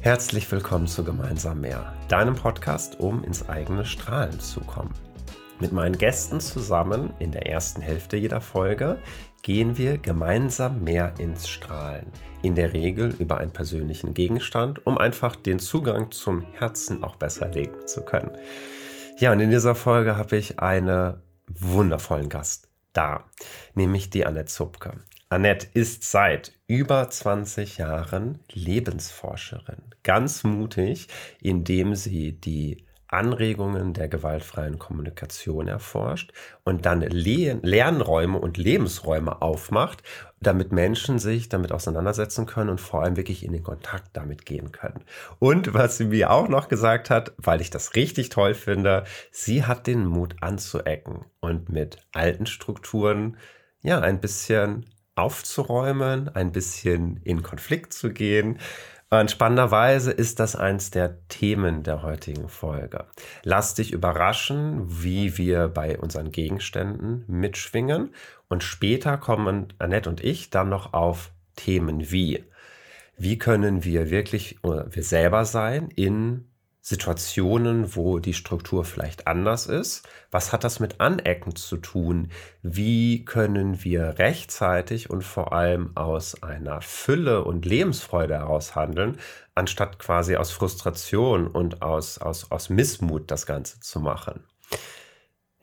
Herzlich willkommen zu Gemeinsam mehr, deinem Podcast, um ins eigene Strahlen zu kommen. Mit meinen Gästen zusammen in der ersten Hälfte jeder Folge gehen wir gemeinsam mehr ins Strahlen. In der Regel über einen persönlichen Gegenstand, um einfach den Zugang zum Herzen auch besser legen zu können. Ja, und in dieser Folge habe ich einen wundervollen Gast da, nämlich die Annette Zupke. Annette ist seit über 20 Jahren Lebensforscherin. Ganz mutig, indem sie die Anregungen der gewaltfreien Kommunikation erforscht und dann Le Lernräume und Lebensräume aufmacht, damit Menschen sich damit auseinandersetzen können und vor allem wirklich in den Kontakt damit gehen können. Und was sie mir auch noch gesagt hat, weil ich das richtig toll finde, sie hat den Mut anzuecken und mit alten Strukturen ja ein bisschen aufzuräumen, ein bisschen in Konflikt zu gehen. Und spannenderweise ist das eins der Themen der heutigen Folge. Lass dich überraschen, wie wir bei unseren Gegenständen mitschwingen. Und später kommen Annette und ich dann noch auf Themen wie, wie können wir wirklich wir selber sein in Situationen, wo die Struktur vielleicht anders ist? Was hat das mit Anecken zu tun? Wie können wir rechtzeitig und vor allem aus einer Fülle und Lebensfreude heraus handeln, anstatt quasi aus Frustration und aus, aus, aus Missmut das Ganze zu machen?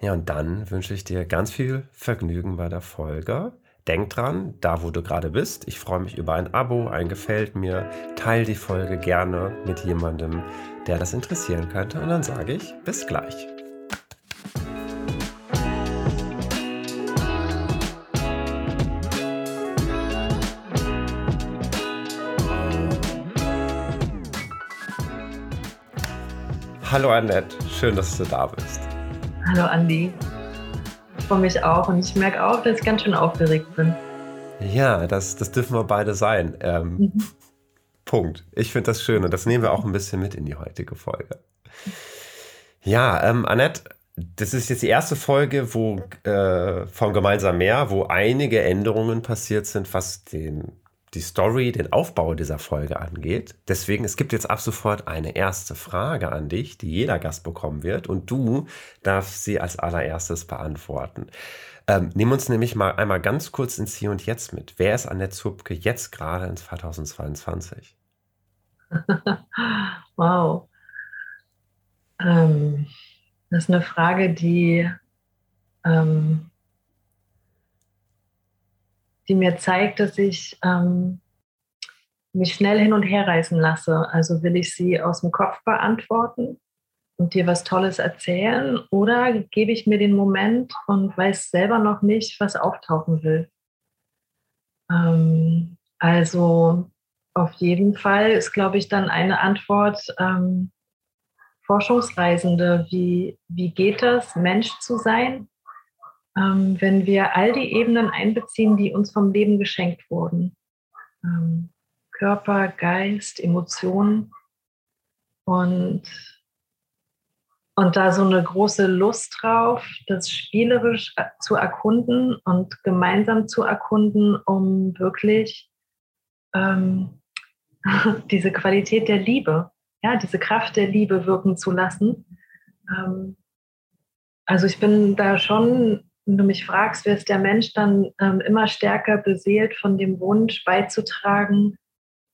Ja, und dann wünsche ich dir ganz viel Vergnügen bei der Folge. Denk dran, da wo du gerade bist, ich freue mich über ein Abo, ein Gefällt mir, teile die Folge gerne mit jemandem, der das interessieren könnte. Und dann sage ich bis gleich. Hallo Annette, schön, dass du da bist. Hallo Andi, freue mich auch und ich merke auch, dass ich ganz schön aufgeregt bin. Ja, das, das dürfen wir beide sein. Ähm, mhm. Punkt. Ich finde das schön und das nehmen wir auch ein bisschen mit in die heutige Folge. Ja, ähm, Annette, das ist jetzt die erste Folge, wo äh, von Gemeinsam mehr, wo einige Änderungen passiert sind, was den, die Story, den Aufbau dieser Folge angeht. Deswegen, es gibt jetzt ab sofort eine erste Frage an dich, die jeder Gast bekommen wird und du darfst sie als allererstes beantworten. Ähm, nimm uns nämlich mal einmal ganz kurz ins Hier und Jetzt mit. Wer ist Annette Zupke jetzt gerade in 2022? wow. Ähm, das ist eine Frage, die, ähm, die mir zeigt, dass ich ähm, mich schnell hin und her reißen lasse. Also will ich sie aus dem Kopf beantworten und dir was Tolles erzählen oder gebe ich mir den Moment und weiß selber noch nicht, was auftauchen will. Ähm, also auf jeden Fall ist, glaube ich, dann eine Antwort ähm, Forschungsreisende. Wie, wie geht das, Mensch zu sein, ähm, wenn wir all die Ebenen einbeziehen, die uns vom Leben geschenkt wurden? Ähm, Körper, Geist, Emotionen. Und und da so eine große Lust drauf, das spielerisch zu erkunden und gemeinsam zu erkunden, um wirklich ähm, diese Qualität der Liebe, ja, diese Kraft der Liebe wirken zu lassen. Ähm, also ich bin da schon, wenn du mich fragst, wer ist der Mensch, dann ähm, immer stärker beseelt von dem Wunsch beizutragen,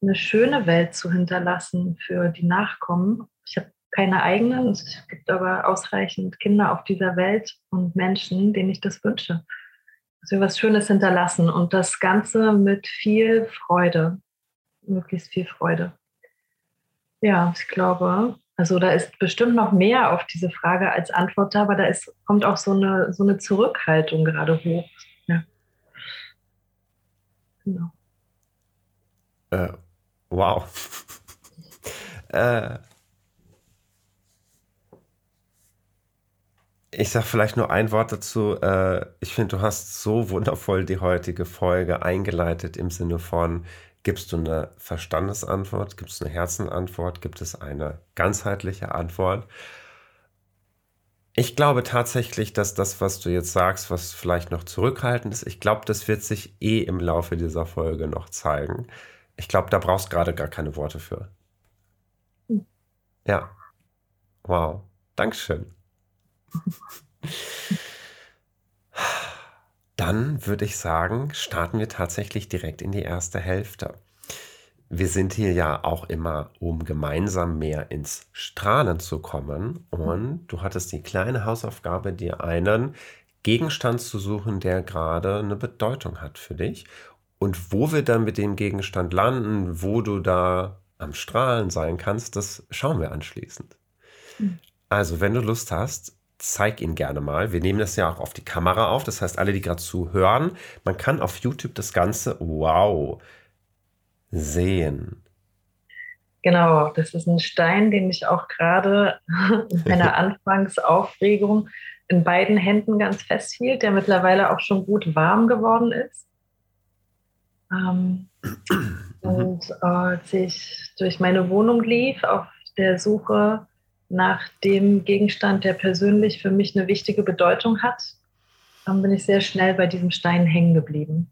eine schöne Welt zu hinterlassen für die Nachkommen. Ich habe keine eigenen. Es gibt aber ausreichend Kinder auf dieser Welt und Menschen, denen ich das wünsche. Dass wir was Schönes hinterlassen und das Ganze mit viel Freude, möglichst viel Freude. Ja, ich glaube, also da ist bestimmt noch mehr auf diese Frage als Antwort da, aber da ist, kommt auch so eine, so eine Zurückhaltung gerade hoch. Ja. Genau. Äh, wow. äh, Ich sage vielleicht nur ein Wort dazu. Äh, ich finde, du hast so wundervoll die heutige Folge eingeleitet im Sinne von, gibst du eine Verstandesantwort, gibt es eine Herzenantwort, gibt es eine ganzheitliche Antwort? Ich glaube tatsächlich, dass das, was du jetzt sagst, was vielleicht noch zurückhaltend ist, ich glaube, das wird sich eh im Laufe dieser Folge noch zeigen. Ich glaube, da brauchst gerade gar keine Worte für. Ja. Wow. Dankeschön. Dann würde ich sagen, starten wir tatsächlich direkt in die erste Hälfte. Wir sind hier ja auch immer, um gemeinsam mehr ins Strahlen zu kommen. Und du hattest die kleine Hausaufgabe, dir einen Gegenstand zu suchen, der gerade eine Bedeutung hat für dich. Und wo wir dann mit dem Gegenstand landen, wo du da am Strahlen sein kannst, das schauen wir anschließend. Mhm. Also, wenn du Lust hast, zeig ihn gerne mal. Wir nehmen das ja auch auf die Kamera auf. Das heißt, alle, die gerade zuhören, man kann auf YouTube das Ganze, wow, sehen. Genau, das ist ein Stein, den ich auch gerade in meiner Anfangsaufregung in beiden Händen ganz festhielt, der mittlerweile auch schon gut warm geworden ist. Ähm, und äh, als ich durch meine Wohnung lief, auf der Suche nach dem Gegenstand, der persönlich für mich eine wichtige Bedeutung hat, dann bin ich sehr schnell bei diesem Stein hängen geblieben.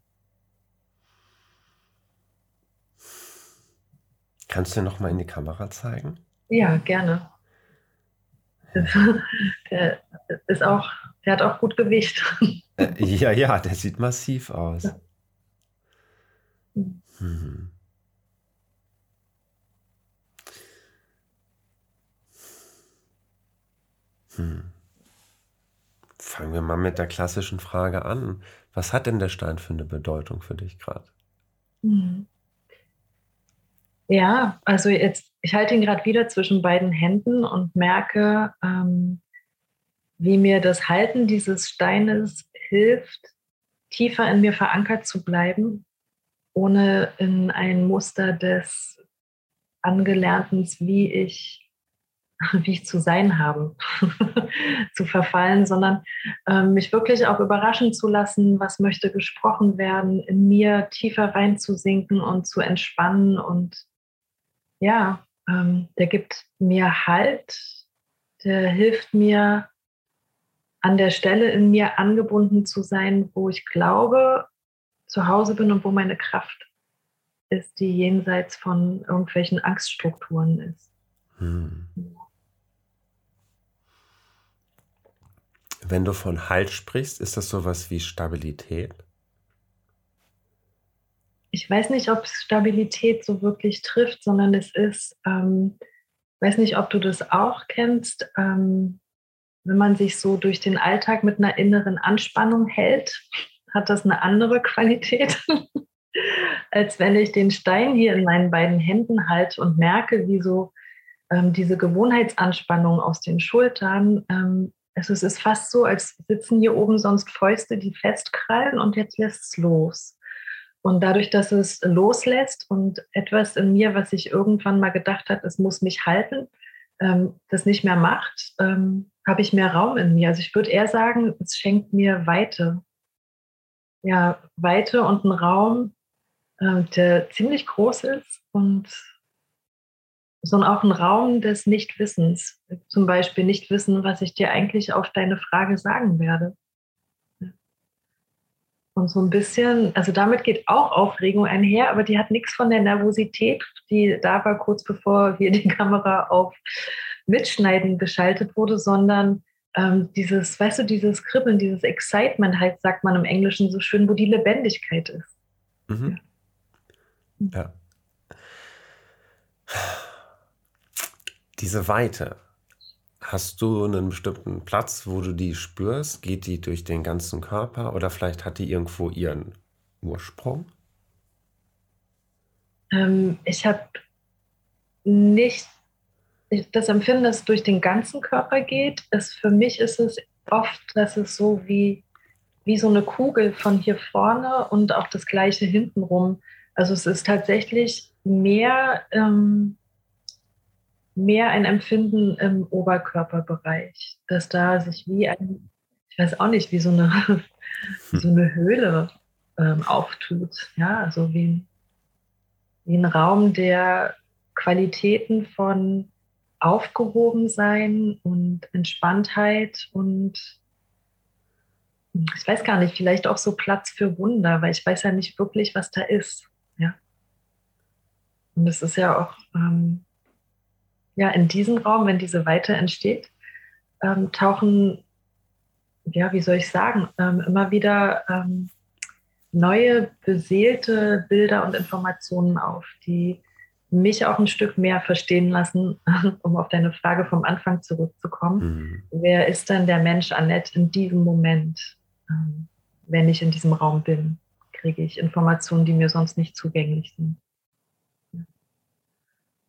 Kannst du noch mal in die Kamera zeigen? Ja, gerne. Der ist auch, der hat auch gut Gewicht. Äh, ja, ja, der sieht massiv aus. Hm. Hm. Fangen wir mal mit der klassischen Frage an. Was hat denn der Stein für eine Bedeutung für dich gerade? Mhm. Ja, also jetzt, ich halte ihn gerade wieder zwischen beiden Händen und merke, ähm, wie mir das Halten dieses Steines hilft, tiefer in mir verankert zu bleiben, ohne in ein Muster des Angelernten, wie ich wie ich zu sein habe, zu verfallen, sondern äh, mich wirklich auch überraschen zu lassen, was möchte gesprochen werden, in mir tiefer reinzusinken und zu entspannen. Und ja, ähm, der gibt mir Halt, der hilft mir, an der Stelle in mir angebunden zu sein, wo ich glaube, zu Hause bin und wo meine Kraft ist, die jenseits von irgendwelchen Angststrukturen ist. Hm. Wenn du von Halt sprichst, ist das sowas wie Stabilität? Ich weiß nicht, ob Stabilität so wirklich trifft, sondern es ist, ähm, weiß nicht, ob du das auch kennst, ähm, wenn man sich so durch den Alltag mit einer inneren Anspannung hält, hat das eine andere Qualität, als wenn ich den Stein hier in meinen beiden Händen halte und merke, wie so ähm, diese Gewohnheitsanspannung aus den Schultern ähm, also es ist fast so, als sitzen hier oben sonst Fäuste, die festkrallen und jetzt lässt es los. Und dadurch, dass es loslässt und etwas in mir, was ich irgendwann mal gedacht hat, es muss mich halten, ähm, das nicht mehr macht, ähm, habe ich mehr Raum in mir. Also ich würde eher sagen, es schenkt mir Weite. Ja, Weite und einen Raum, äh, der ziemlich groß ist und sondern auch ein Raum des Nichtwissens. Zum Beispiel nicht wissen, was ich dir eigentlich auf deine Frage sagen werde. Und so ein bisschen, also damit geht auch Aufregung einher, aber die hat nichts von der Nervosität, die da war kurz bevor hier die Kamera auf Mitschneiden geschaltet wurde, sondern ähm, dieses, weißt du, dieses Kribbeln, dieses Excitement halt, sagt man im Englischen so schön, wo die Lebendigkeit ist. Mhm. ja. ja diese Weite, hast du einen bestimmten Platz, wo du die spürst? Geht die durch den ganzen Körper oder vielleicht hat die irgendwo ihren Ursprung? Ähm, ich habe nicht das Empfinden, dass es durch den ganzen Körper geht. Ist, für mich ist es oft, dass es so wie, wie so eine Kugel von hier vorne und auch das gleiche hintenrum. Also es ist tatsächlich mehr ähm, mehr ein Empfinden im Oberkörperbereich, dass da sich wie ein, ich weiß auch nicht, wie so eine, so eine Höhle ähm, auftut. Ja, also wie, wie ein Raum, der Qualitäten von Aufgehobensein und Entspanntheit und ich weiß gar nicht, vielleicht auch so Platz für Wunder, weil ich weiß ja nicht wirklich, was da ist. Ja. Und es ist ja auch ähm, ja, in diesen Raum, wenn diese Weite entsteht, ähm, tauchen, ja, wie soll ich sagen, ähm, immer wieder ähm, neue beseelte Bilder und Informationen auf, die mich auch ein Stück mehr verstehen lassen, um auf deine Frage vom Anfang zurückzukommen. Mhm. Wer ist denn der Mensch Annette in diesem Moment, ähm, wenn ich in diesem Raum bin? Kriege ich Informationen, die mir sonst nicht zugänglich sind.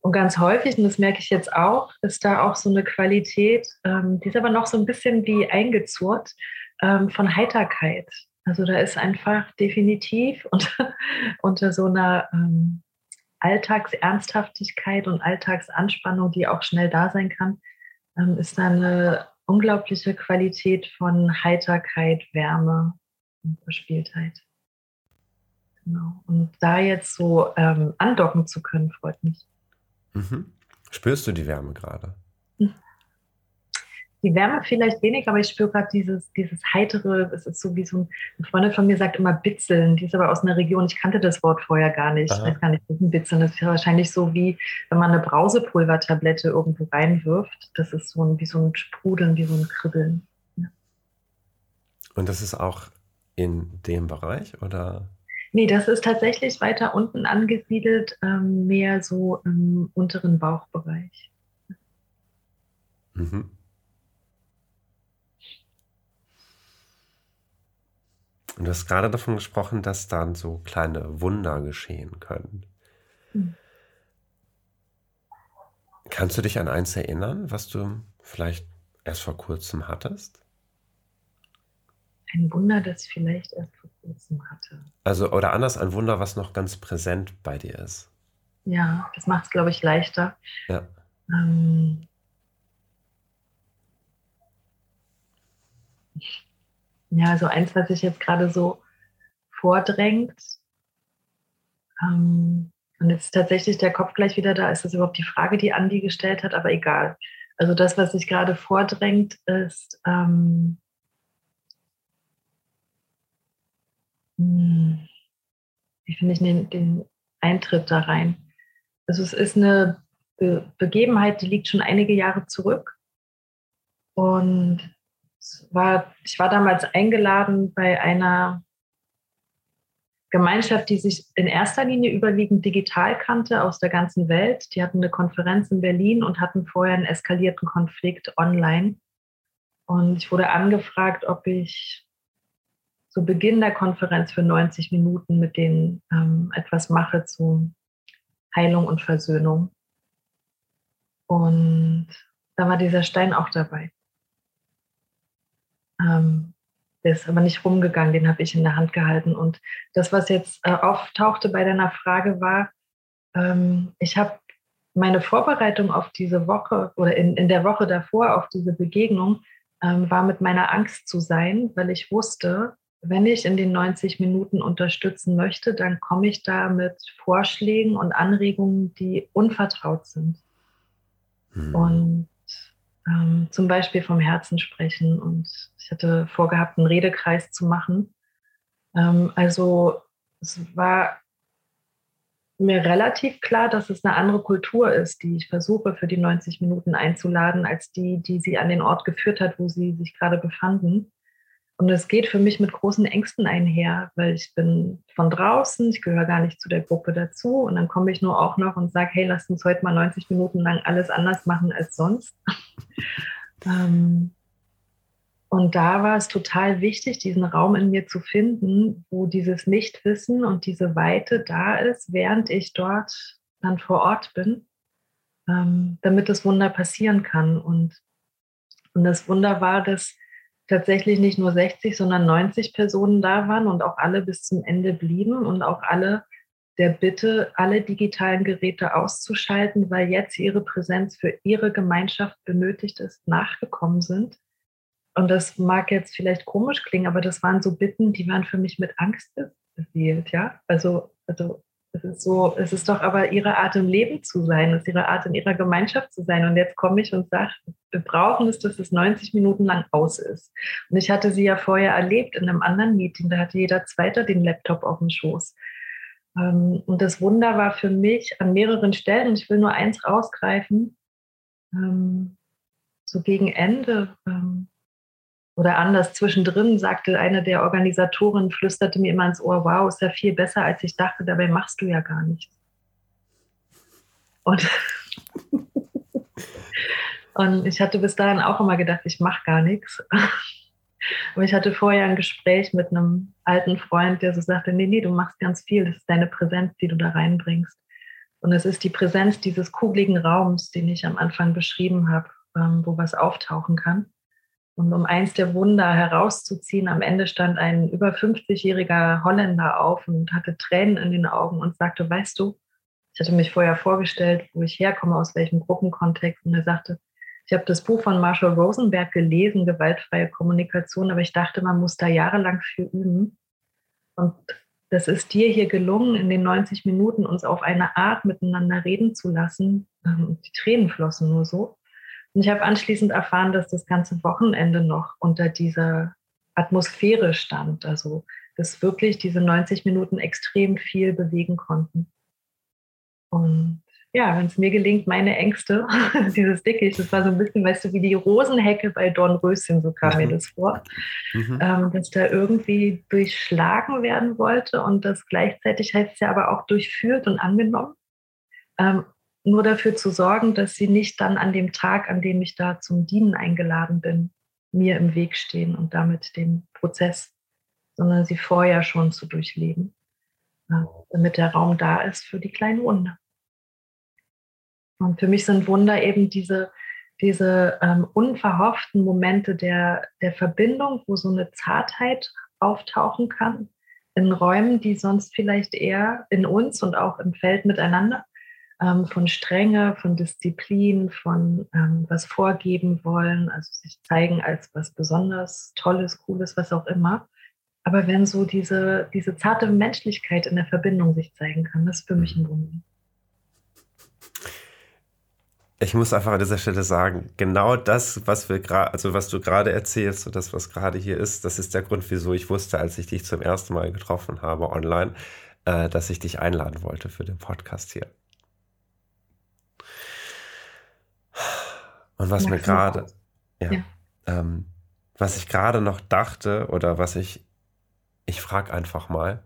Und ganz häufig, und das merke ich jetzt auch, ist da auch so eine Qualität, ähm, die ist aber noch so ein bisschen wie eingezurrt, ähm, von Heiterkeit. Also da ist einfach definitiv unter, unter so einer ähm, Alltagsernsthaftigkeit und Alltagsanspannung, die auch schnell da sein kann, ähm, ist da eine unglaubliche Qualität von Heiterkeit, Wärme und Verspieltheit. Genau. Und da jetzt so ähm, andocken zu können, freut mich. Mhm. Spürst du die Wärme gerade? die Wärme vielleicht wenig, aber ich spüre gerade dieses, dieses heitere, es ist so wie so ein, eine Freundin von mir sagt immer Bitzeln, die ist aber aus einer Region, ich kannte das Wort vorher gar nicht, Aha. ich weiß gar nicht, was ein Bitzeln ist. wahrscheinlich so wie, wenn man eine Brausepulvertablette irgendwo reinwirft, das ist so ein, wie so ein Sprudeln, wie so ein Kribbeln. Ja. Und das ist auch in dem Bereich, oder? Nee, das ist tatsächlich weiter unten angesiedelt, ähm, mehr so im unteren Bauchbereich. Mhm. Und du hast gerade davon gesprochen, dass dann so kleine Wunder geschehen können. Mhm. Kannst du dich an eins erinnern, was du vielleicht erst vor kurzem hattest? Ein Wunder, das ich vielleicht erst vor kurzem hatte. Also, oder anders, ein Wunder, was noch ganz präsent bei dir ist. Ja, das macht es, glaube ich, leichter. Ja. Ähm, ja, so eins, was sich jetzt gerade so vordrängt. Ähm, und jetzt ist tatsächlich der Kopf gleich wieder da. Ist das überhaupt die Frage, die Andi gestellt hat? Aber egal. Also das, was sich gerade vordrängt, ist, ähm, wie finde ich den, den, Eintritt da rein? Also es ist eine Be Begebenheit, die liegt schon einige Jahre zurück. Und war, ich war damals eingeladen bei einer Gemeinschaft, die sich in erster Linie überwiegend digital kannte aus der ganzen Welt. Die hatten eine Konferenz in Berlin und hatten vorher einen eskalierten Konflikt online. Und ich wurde angefragt, ob ich zu Beginn der Konferenz für 90 Minuten mit denen ähm, etwas mache zu Heilung und Versöhnung. Und da war dieser Stein auch dabei. Ähm, der ist aber nicht rumgegangen, den habe ich in der Hand gehalten. Und das, was jetzt äh, auftauchte bei deiner Frage, war, ähm, ich habe meine Vorbereitung auf diese Woche oder in, in der Woche davor auf diese Begegnung ähm, war mit meiner Angst zu sein, weil ich wusste, wenn ich in den 90 Minuten unterstützen möchte, dann komme ich da mit Vorschlägen und Anregungen, die unvertraut sind. Hm. Und ähm, zum Beispiel vom Herzen sprechen. Und ich hatte vorgehabt, einen Redekreis zu machen. Ähm, also es war mir relativ klar, dass es eine andere Kultur ist, die ich versuche für die 90 Minuten einzuladen, als die, die sie an den Ort geführt hat, wo sie sich gerade befanden. Und es geht für mich mit großen Ängsten einher, weil ich bin von draußen, ich gehöre gar nicht zu der Gruppe dazu. Und dann komme ich nur auch noch und sage, hey, lass uns heute mal 90 Minuten lang alles anders machen als sonst. ähm, und da war es total wichtig, diesen Raum in mir zu finden, wo dieses Nichtwissen und diese Weite da ist, während ich dort dann vor Ort bin, ähm, damit das Wunder passieren kann. Und, und das Wunder war, dass tatsächlich nicht nur 60, sondern 90 Personen da waren und auch alle bis zum Ende blieben und auch alle der Bitte, alle digitalen Geräte auszuschalten, weil jetzt ihre Präsenz für ihre Gemeinschaft benötigt ist, nachgekommen sind. Und das mag jetzt vielleicht komisch klingen, aber das waren so Bitten, die waren für mich mit Angst beseelt, ja. Also, also es ist so, es ist doch aber ihre Art im Leben zu sein, es ist ihre Art in ihrer Gemeinschaft zu sein. Und jetzt komme ich und sage, wir brauchen es, dass es 90 Minuten lang aus ist. Und ich hatte sie ja vorher erlebt in einem anderen Meeting, da hatte jeder Zweite den Laptop auf dem Schoß. Ähm, und das Wunder war für mich an mehreren Stellen, ich will nur eins rausgreifen, ähm, so gegen Ende ähm, oder anders zwischendrin sagte eine der Organisatoren, flüsterte mir immer ins Ohr, wow, ist ja viel besser, als ich dachte, dabei machst du ja gar nichts. Und, und ich hatte bis dahin auch immer gedacht, ich mache gar nichts. Und ich hatte vorher ein Gespräch mit einem alten Freund, der so sagte, nee, nee, du machst ganz viel, das ist deine Präsenz, die du da reinbringst. Und es ist die Präsenz dieses kugligen Raums, den ich am Anfang beschrieben habe, ähm, wo was auftauchen kann. Und um eins der Wunder herauszuziehen, am Ende stand ein über 50-jähriger Holländer auf und hatte Tränen in den Augen und sagte, weißt du, ich hatte mich vorher vorgestellt, wo ich herkomme, aus welchem Gruppenkontext. Und er sagte, ich habe das Buch von Marshall Rosenberg gelesen, Gewaltfreie Kommunikation, aber ich dachte, man muss da jahrelang für üben. Und das ist dir hier gelungen, in den 90 Minuten uns auf eine Art miteinander reden zu lassen. Ähm, die Tränen flossen nur so. Und ich habe anschließend erfahren, dass das ganze Wochenende noch unter dieser Atmosphäre stand. Also, dass wirklich diese 90 Minuten extrem viel bewegen konnten. Und ja, wenn es mir gelingt, meine Ängste, dieses Dickicht, das war so ein bisschen, weißt du, wie die Rosenhecke bei Dornröschen, so kam mhm. mir das vor, mhm. ähm, dass da irgendwie durchschlagen werden wollte und das gleichzeitig heißt es ja aber auch durchführt und angenommen. Ähm, nur dafür zu sorgen, dass sie nicht dann an dem Tag, an dem ich da zum Dienen eingeladen bin, mir im Weg stehen und damit den Prozess, sondern sie vorher schon zu durchleben, äh, damit der Raum da ist für die kleinen Wunder. Und für mich sind Wunder eben diese, diese ähm, unverhofften Momente der, der Verbindung, wo so eine Zartheit auftauchen kann in Räumen, die sonst vielleicht eher in uns und auch im Feld miteinander ähm, von Strenge, von Disziplin, von ähm, was vorgeben wollen, also sich zeigen als was besonders Tolles, Cooles, was auch immer. Aber wenn so diese, diese zarte Menschlichkeit in der Verbindung sich zeigen kann, das ist für mich ein Wunder ich muss einfach an dieser Stelle sagen, genau das, was wir gerade, also was du gerade erzählst und das, was gerade hier ist, das ist der Grund, wieso ich wusste, als ich dich zum ersten Mal getroffen habe online, äh, dass ich dich einladen wollte für den Podcast hier. Und was mir gerade, ja, ja. Ähm, was ich gerade noch dachte oder was ich, ich frage einfach mal,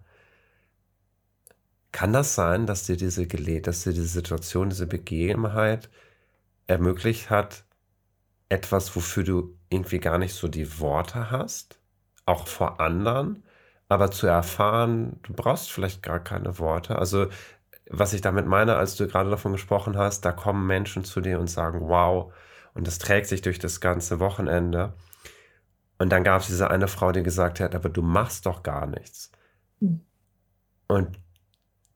kann das sein, dass dir diese dass dir diese Situation, diese Begebenheit ermöglicht hat, etwas, wofür du irgendwie gar nicht so die Worte hast, auch vor anderen, aber zu erfahren, du brauchst vielleicht gar keine Worte. Also was ich damit meine, als du gerade davon gesprochen hast, da kommen Menschen zu dir und sagen, wow, und das trägt sich durch das ganze Wochenende. Und dann gab es diese eine Frau, die gesagt hat, aber du machst doch gar nichts. Mhm. Und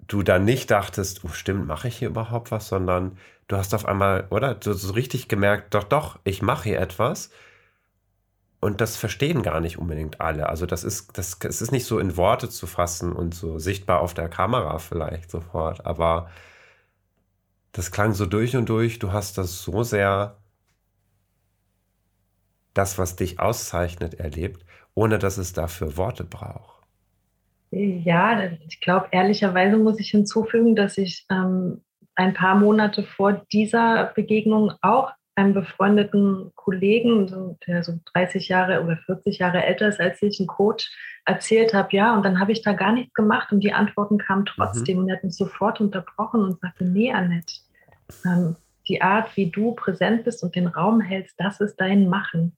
du dann nicht dachtest, oh stimmt, mache ich hier überhaupt was, sondern du hast auf einmal, oder? Du hast so richtig gemerkt, doch, doch, ich mache hier etwas. Und das verstehen gar nicht unbedingt alle. Also das ist, das, es ist nicht so in Worte zu fassen und so sichtbar auf der Kamera vielleicht sofort, aber das klang so durch und durch. Du hast das so sehr, das, was dich auszeichnet, erlebt, ohne dass es dafür Worte braucht. Ja, ich glaube, ehrlicherweise muss ich hinzufügen, dass ich ähm, ein paar Monate vor dieser Begegnung auch einem befreundeten Kollegen, der so 30 Jahre oder 40 Jahre älter ist als ich, ein Coach, erzählt habe, ja, und dann habe ich da gar nichts gemacht und die Antworten kamen trotzdem mhm. und er hat mich sofort unterbrochen und sagte, nee, Annette, ähm, die Art, wie du präsent bist und den Raum hältst, das ist dein Machen.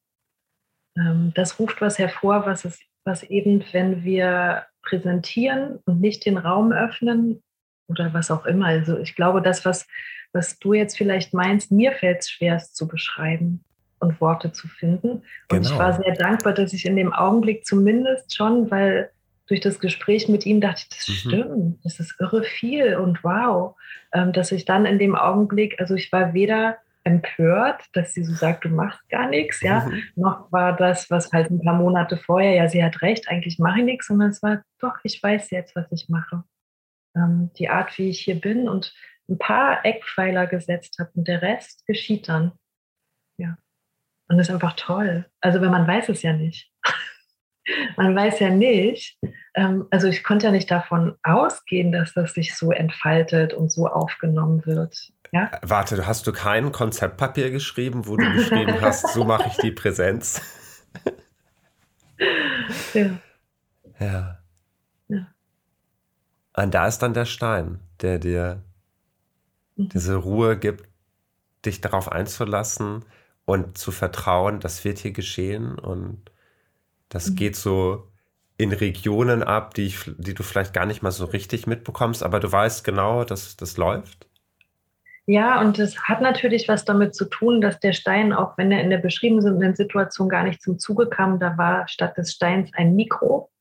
Ähm, das ruft was hervor, was, es, was eben, wenn wir präsentieren und nicht den Raum öffnen oder was auch immer. Also ich glaube, das, was, was du jetzt vielleicht meinst, mir fällt es schwer, es zu beschreiben und Worte zu finden. Und genau. ich war sehr dankbar, dass ich in dem Augenblick zumindest schon, weil durch das Gespräch mit ihm dachte ich, das mhm. stimmt, das ist irre viel und wow, ähm, dass ich dann in dem Augenblick, also ich war weder empört, dass sie so sagt, du machst gar nichts, ja. Mhm. Noch war das, was halt ein paar Monate vorher, ja, sie hat recht, eigentlich mache ich nichts, sondern es war, doch, ich weiß jetzt, was ich mache. Ähm, die Art, wie ich hier bin und ein paar Eckpfeiler gesetzt habe und der Rest geschieht dann. Ja. Und das ist einfach toll. Also, wenn man weiß es ja nicht. man weiß ja nicht, ähm, also ich konnte ja nicht davon ausgehen, dass das sich so entfaltet und so aufgenommen wird. Ja? Warte, hast du kein Konzeptpapier geschrieben, wo du geschrieben hast, so mache ich die Präsenz? ja. ja. Ja. Und da ist dann der Stein, der dir mhm. diese Ruhe gibt, dich darauf einzulassen und zu vertrauen, das wird hier geschehen und das mhm. geht so in Regionen ab, die, ich, die du vielleicht gar nicht mal so richtig mitbekommst, aber du weißt genau, dass das läuft. Ja, und es hat natürlich was damit zu tun, dass der Stein, auch wenn er in der beschriebenen Situation gar nicht zum Zuge kam, da war statt des Steins ein Mikro,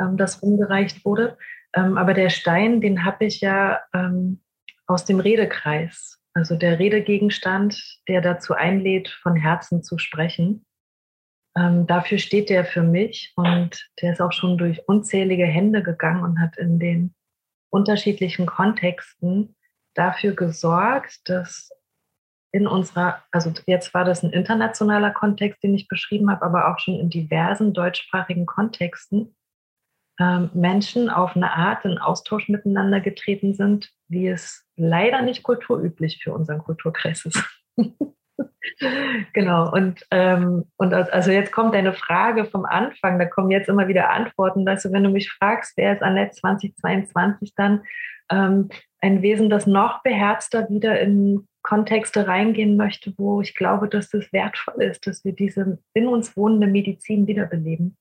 ähm, das rumgereicht wurde. Ähm, aber der Stein, den habe ich ja ähm, aus dem Redekreis, also der Redegegenstand, der dazu einlädt, von Herzen zu sprechen. Ähm, dafür steht der für mich und der ist auch schon durch unzählige Hände gegangen und hat in den unterschiedlichen Kontexten dafür gesorgt, dass in unserer, also jetzt war das ein internationaler Kontext, den ich beschrieben habe, aber auch schon in diversen deutschsprachigen Kontexten ähm, Menschen auf eine Art in Austausch miteinander getreten sind, wie es leider nicht kulturüblich für unseren Kulturkreis ist. genau, und, ähm, und also jetzt kommt deine Frage vom Anfang, da kommen jetzt immer wieder Antworten. Du, wenn du mich fragst, wer ist Annette 2022 dann ähm, ein Wesen, das noch beherzter wieder in Kontexte reingehen möchte, wo ich glaube, dass das wertvoll ist, dass wir diese in uns wohnende Medizin wiederbeleben.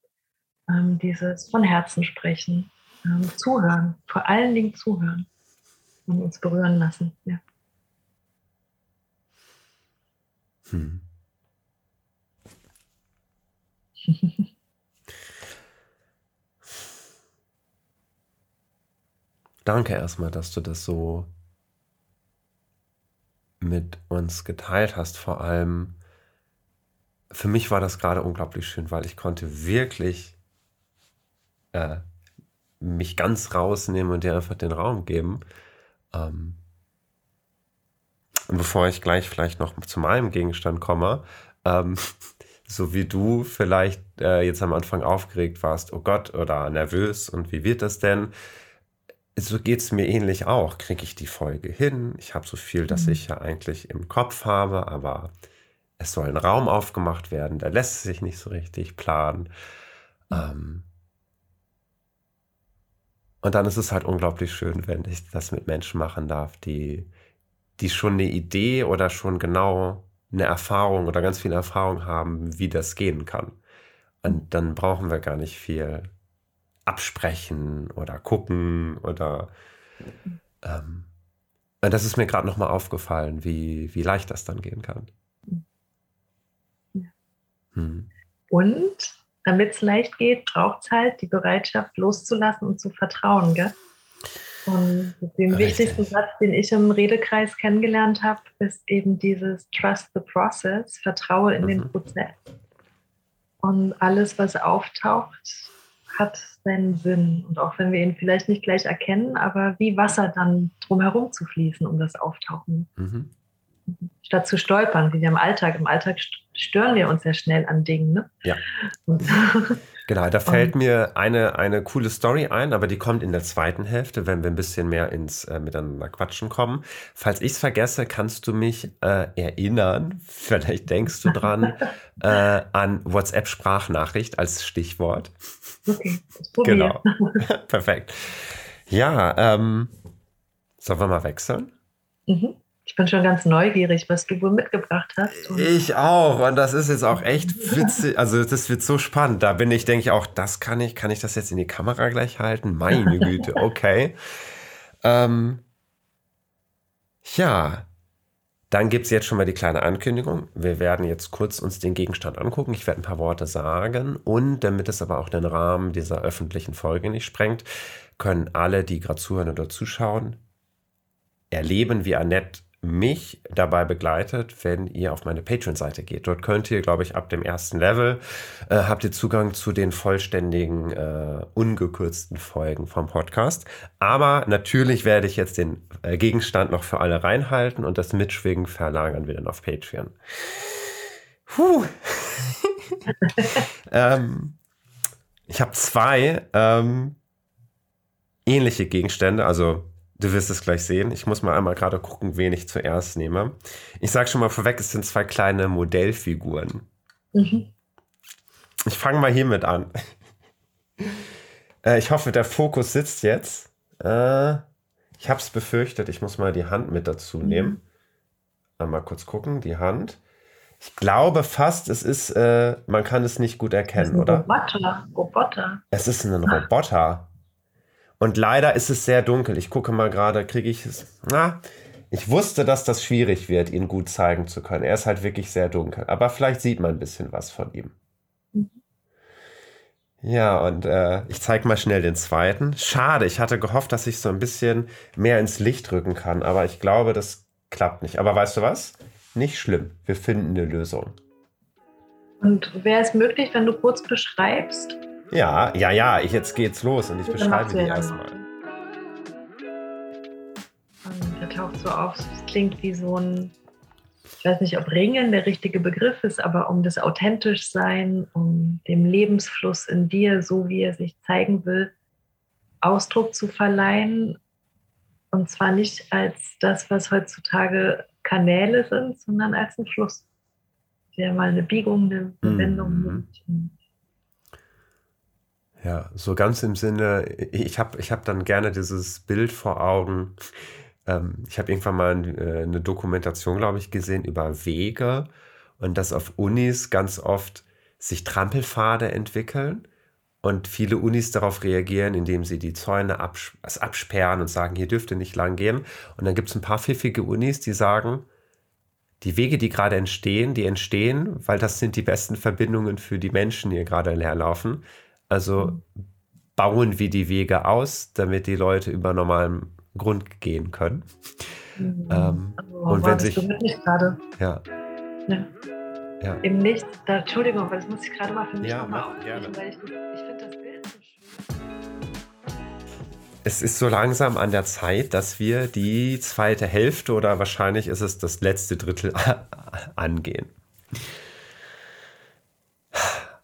Ähm, dieses von Herzen sprechen, ähm, zuhören, vor allen Dingen zuhören und uns berühren lassen. Ja. Hm. Danke erstmal, dass du das so mit uns geteilt hast. Vor allem für mich war das gerade unglaublich schön, weil ich konnte wirklich äh, mich ganz rausnehmen und dir einfach den Raum geben. Ähm, und bevor ich gleich vielleicht noch zu meinem Gegenstand komme, ähm, so wie du vielleicht äh, jetzt am Anfang aufgeregt warst, oh Gott, oder nervös und wie wird das denn? So geht es mir ähnlich auch. Kriege ich die Folge hin? Ich habe so viel, dass mhm. ich ja eigentlich im Kopf habe, aber es soll ein Raum aufgemacht werden, der lässt sich nicht so richtig planen. Ähm, und dann ist es halt unglaublich schön, wenn ich das mit Menschen machen darf, die die schon eine Idee oder schon genau eine Erfahrung oder ganz viel Erfahrung haben, wie das gehen kann. Und dann brauchen wir gar nicht viel absprechen oder gucken oder ähm, das ist mir gerade nochmal aufgefallen, wie, wie leicht das dann gehen kann. Hm. Und damit es leicht geht, braucht es halt die Bereitschaft loszulassen und zu vertrauen, gell? Und den Richtig. wichtigsten Satz, den ich im Redekreis kennengelernt habe, ist eben dieses Trust the Process, Vertraue in mhm. den Prozess. Und alles, was auftaucht, hat seinen Sinn. Und auch wenn wir ihn vielleicht nicht gleich erkennen, aber wie Wasser dann drumherum zu fließen, um das Auftauchen. Mhm. Statt zu stolpern, wie wir im Alltag. Im Alltag stören wir uns ja schnell an Dingen. Ne? Ja. Genau, da fällt mir eine, eine coole Story ein, aber die kommt in der zweiten Hälfte, wenn wir ein bisschen mehr ins äh, Miteinander quatschen kommen. Falls ich es vergesse, kannst du mich äh, erinnern, vielleicht denkst du dran, äh, an WhatsApp-Sprachnachricht als Stichwort. Okay, das genau. Perfekt. Ja, ähm, sollen wir mal wechseln? Mhm. Ich bin schon ganz neugierig, was du wohl mitgebracht hast. Und ich auch. Und das ist jetzt auch echt witzig. Also, das wird so spannend. Da bin ich, denke ich auch, das kann ich, kann ich das jetzt in die Kamera gleich halten? Meine Güte, okay. ähm, ja, dann gibt es jetzt schon mal die kleine Ankündigung. Wir werden jetzt kurz uns den Gegenstand angucken. Ich werde ein paar Worte sagen. Und damit es aber auch den Rahmen dieser öffentlichen Folge nicht sprengt, können alle, die gerade zuhören oder zuschauen, erleben, wie Annette mich dabei begleitet, wenn ihr auf meine Patreon-Seite geht. Dort könnt ihr, glaube ich, ab dem ersten Level äh, habt ihr Zugang zu den vollständigen, äh, ungekürzten Folgen vom Podcast. Aber natürlich werde ich jetzt den äh, Gegenstand noch für alle reinhalten und das Mitschwingen verlagern wir dann auf Patreon. Puh. ähm, ich habe zwei ähm, ähnliche Gegenstände, also Du wirst es gleich sehen. Ich muss mal einmal gerade gucken, wen ich zuerst nehme. Ich sage schon mal vorweg, es sind zwei kleine Modellfiguren. Mhm. Ich fange mal hiermit an. äh, ich hoffe, der Fokus sitzt jetzt. Äh, ich habe es befürchtet, ich muss mal die Hand mit dazu mhm. nehmen. Einmal kurz gucken, die Hand. Ich glaube fast, es ist, äh, man kann es nicht gut erkennen, oder? Roboter. Roboter. Es ist ein Roboter. Und leider ist es sehr dunkel. Ich gucke mal gerade, kriege ich es. Na, ich wusste, dass das schwierig wird, ihn gut zeigen zu können. Er ist halt wirklich sehr dunkel. Aber vielleicht sieht man ein bisschen was von ihm. Ja, und äh, ich zeige mal schnell den zweiten. Schade, ich hatte gehofft, dass ich so ein bisschen mehr ins Licht rücken kann, aber ich glaube, das klappt nicht. Aber weißt du was? Nicht schlimm. Wir finden eine Lösung. Und wäre es möglich, wenn du kurz beschreibst? Ja, ja, ja. Ich, jetzt geht's los und ich beschreibe die erstmal. Der taucht so auf. Es klingt wie so ein, ich weiß nicht, ob Ringen der richtige Begriff ist, aber um das authentisch sein, um dem Lebensfluss in dir, so wie er sich zeigen will, Ausdruck zu verleihen. Und zwar nicht als das, was heutzutage Kanäle sind, sondern als ein Fluss, der mal eine Biegung, eine Wendung mhm. Ja, so ganz im Sinne, ich habe ich hab dann gerne dieses Bild vor Augen. Ähm, ich habe irgendwann mal äh, eine Dokumentation, glaube ich, gesehen über Wege und dass auf Unis ganz oft sich Trampelpfade entwickeln und viele Unis darauf reagieren, indem sie die Zäune abs absperren und sagen, hier dürft ihr nicht lang gehen. Und dann gibt es ein paar pfiffige Unis, die sagen, die Wege, die gerade entstehen, die entstehen, weil das sind die besten Verbindungen für die Menschen, die hier gerade herlaufen. Also bauen wir die Wege aus, damit die Leute über normalem Grund gehen können. Mhm. Ähm, oh, und wenn sich gerade. Ja. ja. Ja. Im Nichts, da, Entschuldigung, aber das muss ich gerade mal für mich ja, nochmal aufnehmen, weil ich, ich finde das Bild so schön. Es ist so langsam an der Zeit, dass wir die zweite Hälfte oder wahrscheinlich ist es das letzte Drittel angehen.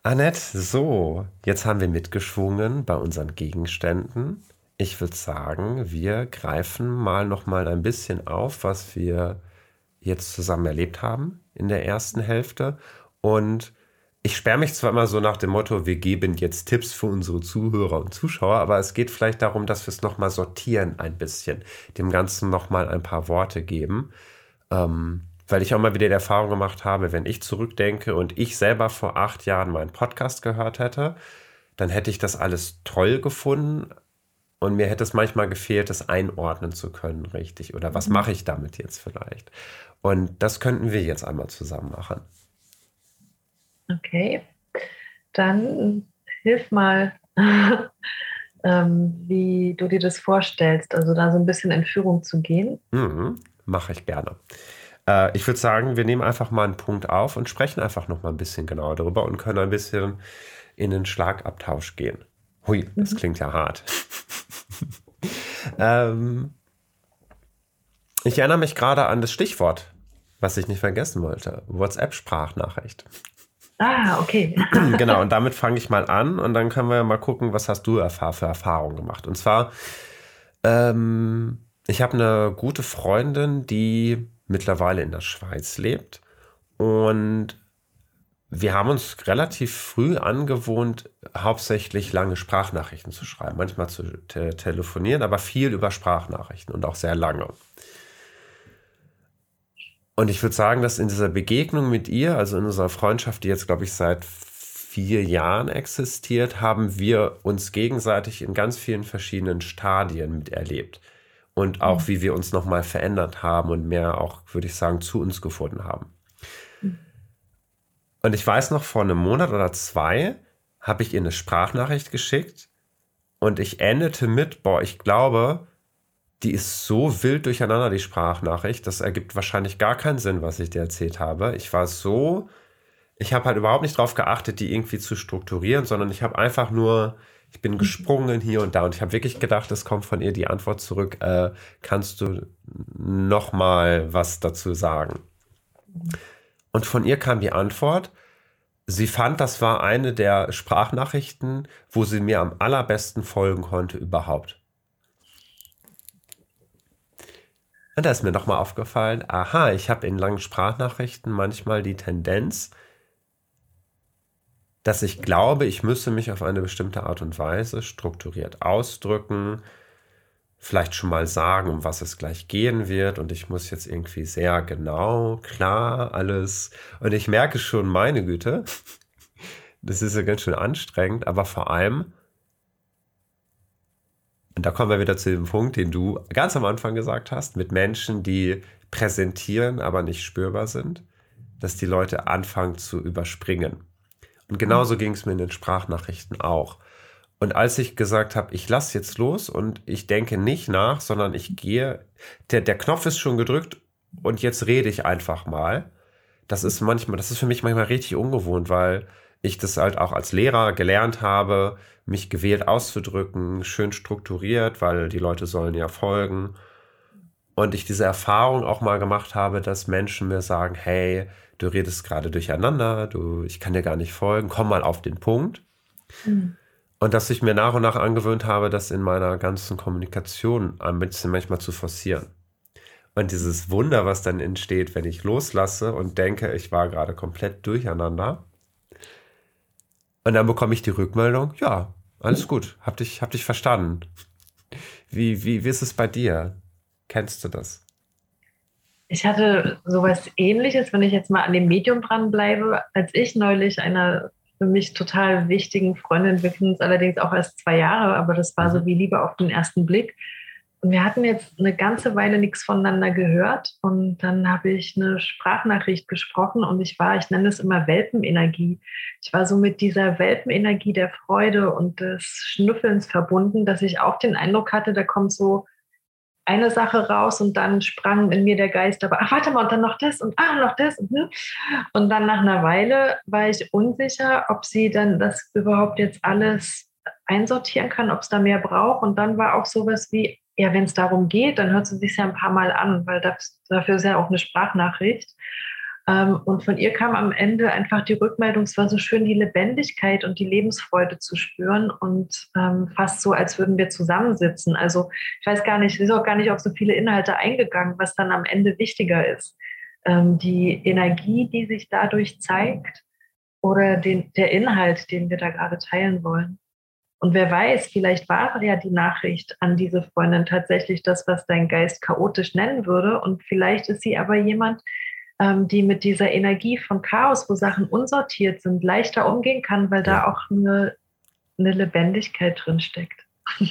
Annette, so, jetzt haben wir mitgeschwungen bei unseren Gegenständen. Ich würde sagen, wir greifen mal noch mal ein bisschen auf, was wir jetzt zusammen erlebt haben in der ersten Hälfte. Und ich sperre mich zwar immer so nach dem Motto, wir geben jetzt Tipps für unsere Zuhörer und Zuschauer, aber es geht vielleicht darum, dass wir es nochmal sortieren ein bisschen, dem Ganzen nochmal ein paar Worte geben. Ähm, weil ich auch mal wieder die Erfahrung gemacht habe, wenn ich zurückdenke und ich selber vor acht Jahren meinen Podcast gehört hätte, dann hätte ich das alles toll gefunden und mir hätte es manchmal gefehlt, das einordnen zu können, richtig. Oder was mhm. mache ich damit jetzt vielleicht? Und das könnten wir jetzt einmal zusammen machen. Okay, dann hilf mal, ähm, wie du dir das vorstellst, also da so ein bisschen in Führung zu gehen. Mhm, Mache ich gerne. Äh, ich würde sagen, wir nehmen einfach mal einen Punkt auf und sprechen einfach noch mal ein bisschen genauer darüber und können ein bisschen in den Schlagabtausch gehen. Hui, das mhm. klingt ja hart. ähm, ich erinnere mich gerade an das Stichwort, was ich nicht vergessen wollte. WhatsApp-Sprachnachricht. Ah, okay. genau, und damit fange ich mal an und dann können wir mal gucken, was hast du für Erfahrungen gemacht. Und zwar, ähm, ich habe eine gute Freundin, die mittlerweile in der Schweiz lebt und wir haben uns relativ früh angewohnt, hauptsächlich lange Sprachnachrichten zu schreiben, manchmal zu te telefonieren, aber viel über Sprachnachrichten und auch sehr lange. Und ich würde sagen, dass in dieser Begegnung mit ihr, also in unserer Freundschaft, die jetzt, glaube ich, seit vier Jahren existiert, haben wir uns gegenseitig in ganz vielen verschiedenen Stadien miterlebt. Und auch, mhm. wie wir uns nochmal verändert haben und mehr auch, würde ich sagen, zu uns gefunden haben. Mhm. Und ich weiß noch, vor einem Monat oder zwei habe ich ihr eine Sprachnachricht geschickt und ich endete mit, boah, ich glaube, die ist so wild durcheinander, die Sprachnachricht. Das ergibt wahrscheinlich gar keinen Sinn, was ich dir erzählt habe. Ich war so, ich habe halt überhaupt nicht darauf geachtet, die irgendwie zu strukturieren, sondern ich habe einfach nur, ich bin gesprungen hier und da und ich habe wirklich gedacht, es kommt von ihr die Antwort zurück. Äh, kannst du noch mal was dazu sagen? Und von ihr kam die Antwort. Sie fand, das war eine der Sprachnachrichten, wo sie mir am allerbesten folgen konnte überhaupt. Und da ist mir nochmal aufgefallen, aha, ich habe in langen Sprachnachrichten manchmal die Tendenz, dass ich glaube, ich müsse mich auf eine bestimmte Art und Weise strukturiert ausdrücken, vielleicht schon mal sagen, um was es gleich gehen wird. Und ich muss jetzt irgendwie sehr genau, klar alles. Und ich merke schon, meine Güte, das ist ja ganz schön anstrengend, aber vor allem, und da kommen wir wieder zu dem Punkt, den du ganz am Anfang gesagt hast, mit Menschen, die präsentieren, aber nicht spürbar sind, dass die Leute anfangen zu überspringen. Und genauso ging es mir in den Sprachnachrichten auch. Und als ich gesagt habe, ich lasse jetzt los und ich denke nicht nach, sondern ich gehe, der, der Knopf ist schon gedrückt und jetzt rede ich einfach mal. Das ist manchmal, das ist für mich manchmal richtig ungewohnt, weil ich das halt auch als Lehrer gelernt habe, mich gewählt auszudrücken, schön strukturiert, weil die Leute sollen ja folgen. Und ich diese Erfahrung auch mal gemacht habe, dass Menschen mir sagen, hey, du redest gerade durcheinander, du, ich kann dir gar nicht folgen, komm mal auf den Punkt. Mhm. Und dass ich mir nach und nach angewöhnt habe, das in meiner ganzen Kommunikation ein bisschen manchmal zu forcieren. Und dieses Wunder, was dann entsteht, wenn ich loslasse und denke, ich war gerade komplett durcheinander. Und dann bekomme ich die Rückmeldung, ja, alles gut, hab dich, hab dich verstanden. Wie, wie, wie ist es bei dir? Kennst du das? Ich hatte sowas ähnliches, wenn ich jetzt mal an dem Medium dranbleibe, als ich neulich einer für mich total wichtigen Freundin, wir kennen uns allerdings auch erst zwei Jahre, aber das war so mhm. wie Liebe auf den ersten Blick. Und wir hatten jetzt eine ganze Weile nichts voneinander gehört. Und dann habe ich eine Sprachnachricht gesprochen und ich war, ich nenne es immer Welpenenergie. Ich war so mit dieser Welpenenergie der Freude und des Schnüffelns verbunden, dass ich auch den Eindruck hatte, da kommt so eine Sache raus und dann sprang in mir der Geist, aber ach, warte mal, und dann noch das und ach, noch das. Und, ne? und dann nach einer Weile war ich unsicher, ob sie dann das überhaupt jetzt alles einsortieren kann, ob es da mehr braucht. Und dann war auch sowas wie, ja, wenn es darum geht, dann hört sie sich ja ein paar Mal an, weil das, dafür ist ja auch eine Sprachnachricht. Ähm, und von ihr kam am Ende einfach die Rückmeldung, es war so schön, die Lebendigkeit und die Lebensfreude zu spüren und ähm, fast so, als würden wir zusammensitzen. Also ich weiß gar nicht, sie ist auch gar nicht auf so viele Inhalte eingegangen, was dann am Ende wichtiger ist. Ähm, die Energie, die sich dadurch zeigt oder den, der Inhalt, den wir da gerade teilen wollen. Und wer weiß, vielleicht war ja die Nachricht an diese Freundin tatsächlich das, was dein Geist chaotisch nennen würde. Und vielleicht ist sie aber jemand, ähm, die mit dieser Energie von Chaos, wo Sachen unsortiert sind, leichter umgehen kann, weil da auch eine, eine Lebendigkeit drin steckt.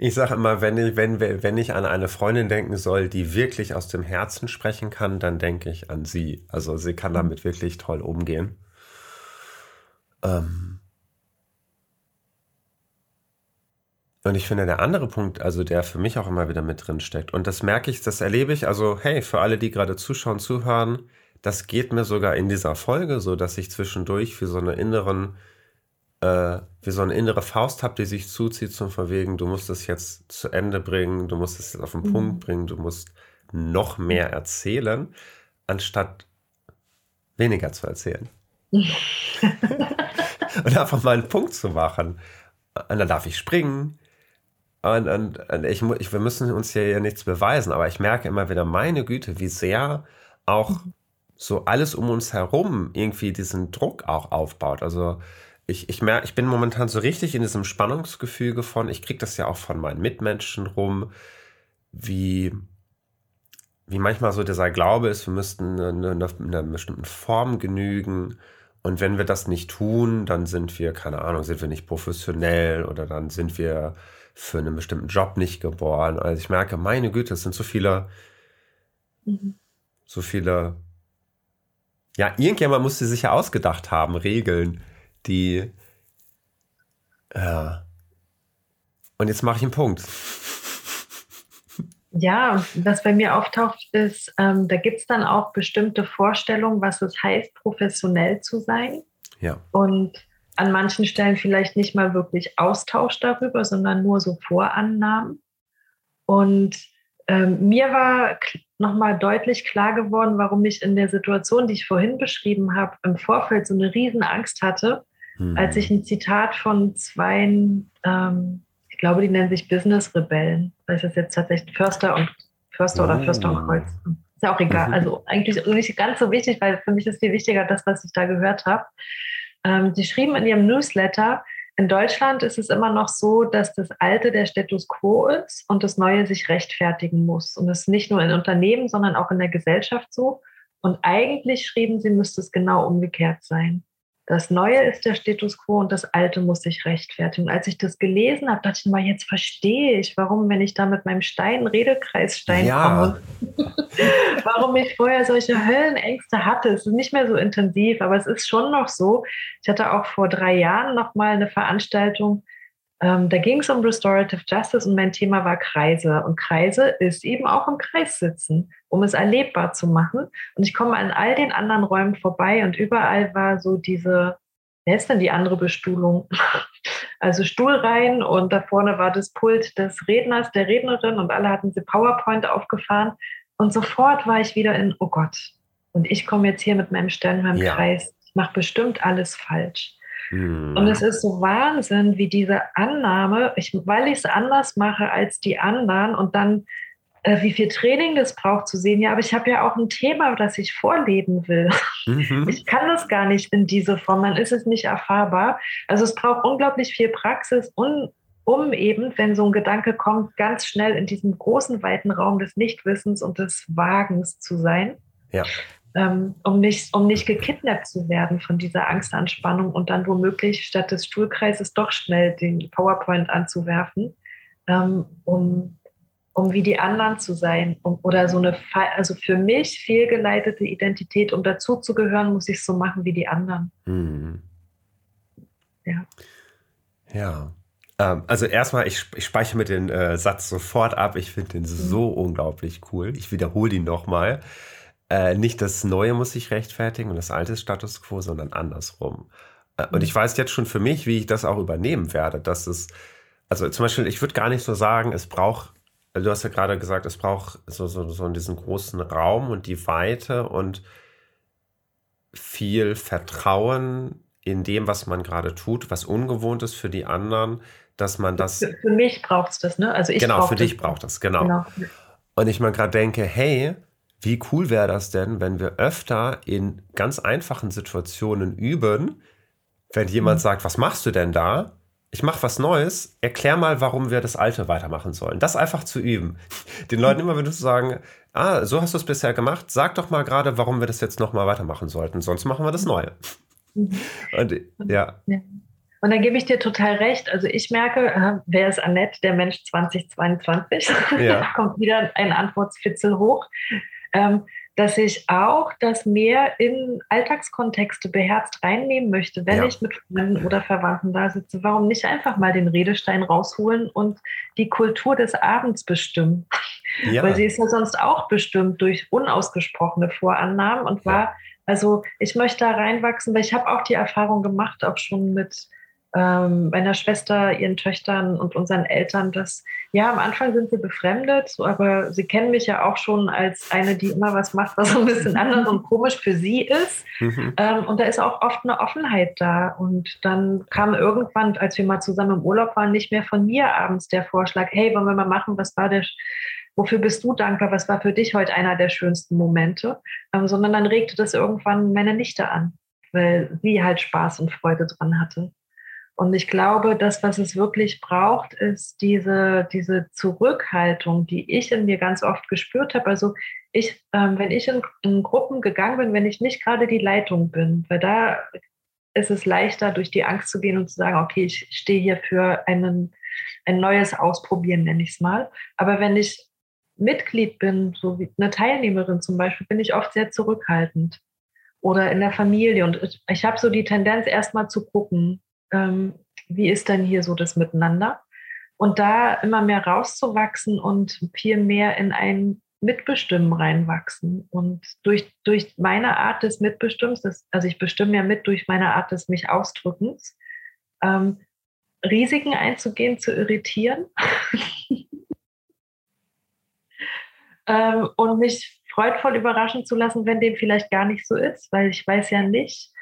Ich sage immer, wenn ich, wenn, wenn ich an eine Freundin denken soll, die wirklich aus dem Herzen sprechen kann, dann denke ich an sie. Also sie kann damit wirklich toll umgehen. Ähm, Und ich finde, der andere Punkt, also der für mich auch immer wieder mit drin steckt, und das merke ich, das erlebe ich, also hey, für alle, die gerade zuschauen, zuhören, das geht mir sogar in dieser Folge so, dass ich zwischendurch wie so eine inneren, äh, wie so eine innere Faust habe, die sich zuzieht zum Verwegen, du musst es jetzt zu Ende bringen, du musst es jetzt auf den mhm. Punkt bringen, du musst noch mehr erzählen, anstatt weniger zu erzählen. und einfach mal einen Punkt zu machen. Und dann darf ich springen, und, und, und ich, ich, wir müssen uns hier ja nichts beweisen, aber ich merke immer wieder, meine Güte, wie sehr auch mhm. so alles um uns herum irgendwie diesen Druck auch aufbaut. Also ich, ich, merke, ich bin momentan so richtig in diesem Spannungsgefüge von, ich kriege das ja auch von meinen Mitmenschen rum, wie, wie manchmal so dieser Glaube ist, wir müssten in einer, einer bestimmten Form genügen. Und wenn wir das nicht tun, dann sind wir, keine Ahnung, sind wir nicht professionell oder dann sind wir für einen bestimmten Job nicht geboren. Also ich merke, meine Güte, es sind so viele, mhm. so viele, ja, irgendjemand musste sich ja ausgedacht haben, Regeln, die, ja. Und jetzt mache ich einen Punkt. Ja, was bei mir auftaucht, ist, ähm, da gibt es dann auch bestimmte Vorstellungen, was es heißt, professionell zu sein. Ja. Und an manchen Stellen vielleicht nicht mal wirklich Austausch darüber, sondern nur so Vorannahmen. Und ähm, mir war nochmal deutlich klar geworden, warum ich in der Situation, die ich vorhin beschrieben habe, im Vorfeld so eine Riesenangst hatte, hm. als ich ein Zitat von zwei, ähm, ich glaube, die nennen sich Business-Rebellen, weil es ist jetzt tatsächlich Förster und Förster oder Förster und Kreuz. Ist ja auch egal. Mhm. Also eigentlich nicht ganz so wichtig, weil für mich ist viel wichtiger das, was ich da gehört habe. Ähm, die schrieben in ihrem Newsletter, in Deutschland ist es immer noch so, dass das Alte der Status quo ist und das Neue sich rechtfertigen muss. Und das ist nicht nur in Unternehmen, sondern auch in der Gesellschaft so. Und eigentlich schrieben sie, müsste es genau umgekehrt sein. Das Neue ist der Status quo und das Alte muss sich rechtfertigen. Als ich das gelesen habe, dachte ich mal, jetzt verstehe ich, warum, wenn ich da mit meinem Stein, Redekreisstein ja. komme, warum ich vorher solche Höllenängste hatte. Es ist nicht mehr so intensiv, aber es ist schon noch so. Ich hatte auch vor drei Jahren noch mal eine Veranstaltung, ähm, da ging es um Restorative Justice und mein Thema war Kreise. Und Kreise ist eben auch im Kreis sitzen, um es erlebbar zu machen. Und ich komme an all den anderen Räumen vorbei und überall war so diese, wer ist denn die andere Bestuhlung? Also Stuhlreihen und da vorne war das Pult des Redners, der Rednerin und alle hatten sie PowerPoint aufgefahren. Und sofort war ich wieder in, oh Gott, und ich komme jetzt hier mit meinem Stern in meinem ja. Kreis. Ich mache bestimmt alles falsch. Und hm. es ist so Wahnsinn, wie diese Annahme, ich, weil ich es anders mache als die anderen und dann, äh, wie viel Training das braucht zu sehen, ja, aber ich habe ja auch ein Thema, das ich vorleben will. Mhm. Ich kann das gar nicht in diese Form, dann ist es nicht erfahrbar. Also es braucht unglaublich viel Praxis und um eben, wenn so ein Gedanke kommt, ganz schnell in diesem großen, weiten Raum des Nichtwissens und des Wagens zu sein. Ja ähm, um, nicht, um nicht gekidnappt zu werden von dieser Angstanspannung und dann womöglich statt des Stuhlkreises doch schnell den PowerPoint anzuwerfen, ähm, um, um wie die anderen zu sein. Um, oder so eine, also für mich fehlgeleitete Identität, um dazuzugehören, muss ich es so machen wie die anderen. Mhm. Ja. Ja. Ähm, also erstmal, ich, ich speichere mir den äh, Satz sofort ab. Ich finde den mhm. so unglaublich cool. Ich wiederhole ihn nochmal. Äh, nicht das Neue muss sich rechtfertigen und das Alte ist Status quo, sondern andersrum. Äh, und ich mhm. weiß jetzt schon für mich, wie ich das auch übernehmen werde, dass es, also zum Beispiel, ich würde gar nicht so sagen, es braucht, du hast ja gerade gesagt, es braucht so, so, so diesen großen Raum und die Weite und viel Vertrauen in dem, was man gerade tut, was ungewohnt ist für die anderen, dass man das. Für, für mich braucht es das, ne? Also ich genau, für dich braucht das, genau. genau. Und ich mal gerade denke, hey, wie cool wäre das denn, wenn wir öfter in ganz einfachen Situationen üben, wenn jemand mhm. sagt, was machst du denn da? Ich mache was Neues, erklär mal, warum wir das Alte weitermachen sollen. Das einfach zu üben. Den Leuten immer wieder zu sagen, ah, so hast du es bisher gemacht, sag doch mal gerade, warum wir das jetzt nochmal weitermachen sollten, sonst machen wir das Neue. Mhm. Und, ja. ja. Und da gebe ich dir total recht. Also ich merke, äh, wer ist Annette, der Mensch 2022? Ja. da kommt wieder ein Antwortspitzel hoch dass ich auch das mehr in Alltagskontexte beherzt reinnehmen möchte, wenn ja. ich mit Freunden oder Verwandten da sitze. Warum nicht einfach mal den Redestein rausholen und die Kultur des Abends bestimmen? Ja. Weil sie ist ja sonst auch bestimmt durch unausgesprochene Vorannahmen und war, also ich möchte da reinwachsen, weil ich habe auch die Erfahrung gemacht, auch schon mit ähm, meiner Schwester, ihren Töchtern und unseren Eltern, dass ja, am Anfang sind sie befremdet, aber sie kennen mich ja auch schon als eine, die immer was macht, was so ein bisschen anders und komisch für sie ist. Mhm. Ähm, und da ist auch oft eine Offenheit da. Und dann kam irgendwann, als wir mal zusammen im Urlaub waren, nicht mehr von mir abends der Vorschlag, hey, wollen wir mal machen, was war der wofür bist du dankbar, was war für dich heute einer der schönsten Momente, ähm, sondern dann regte das irgendwann meine Nichte an, weil sie halt Spaß und Freude dran hatte. Und ich glaube, das, was es wirklich braucht, ist diese, diese Zurückhaltung, die ich in mir ganz oft gespürt habe. Also ich, ähm, wenn ich in, in, Gruppen gegangen bin, wenn ich nicht gerade die Leitung bin, weil da ist es leichter, durch die Angst zu gehen und zu sagen, okay, ich stehe hier für einen, ein neues Ausprobieren, nenne ich es mal. Aber wenn ich Mitglied bin, so wie eine Teilnehmerin zum Beispiel, bin ich oft sehr zurückhaltend. Oder in der Familie. Und ich, ich habe so die Tendenz, erstmal zu gucken, ähm, wie ist denn hier so das Miteinander? Und da immer mehr rauszuwachsen und viel mehr in ein Mitbestimmen reinwachsen. Und durch, durch meine Art des Mitbestimmens, das, also ich bestimme ja mit durch meine Art des mich Ausdrückens, ähm, Risiken einzugehen, zu irritieren ähm, und mich freudvoll überraschen zu lassen, wenn dem vielleicht gar nicht so ist, weil ich weiß ja nicht,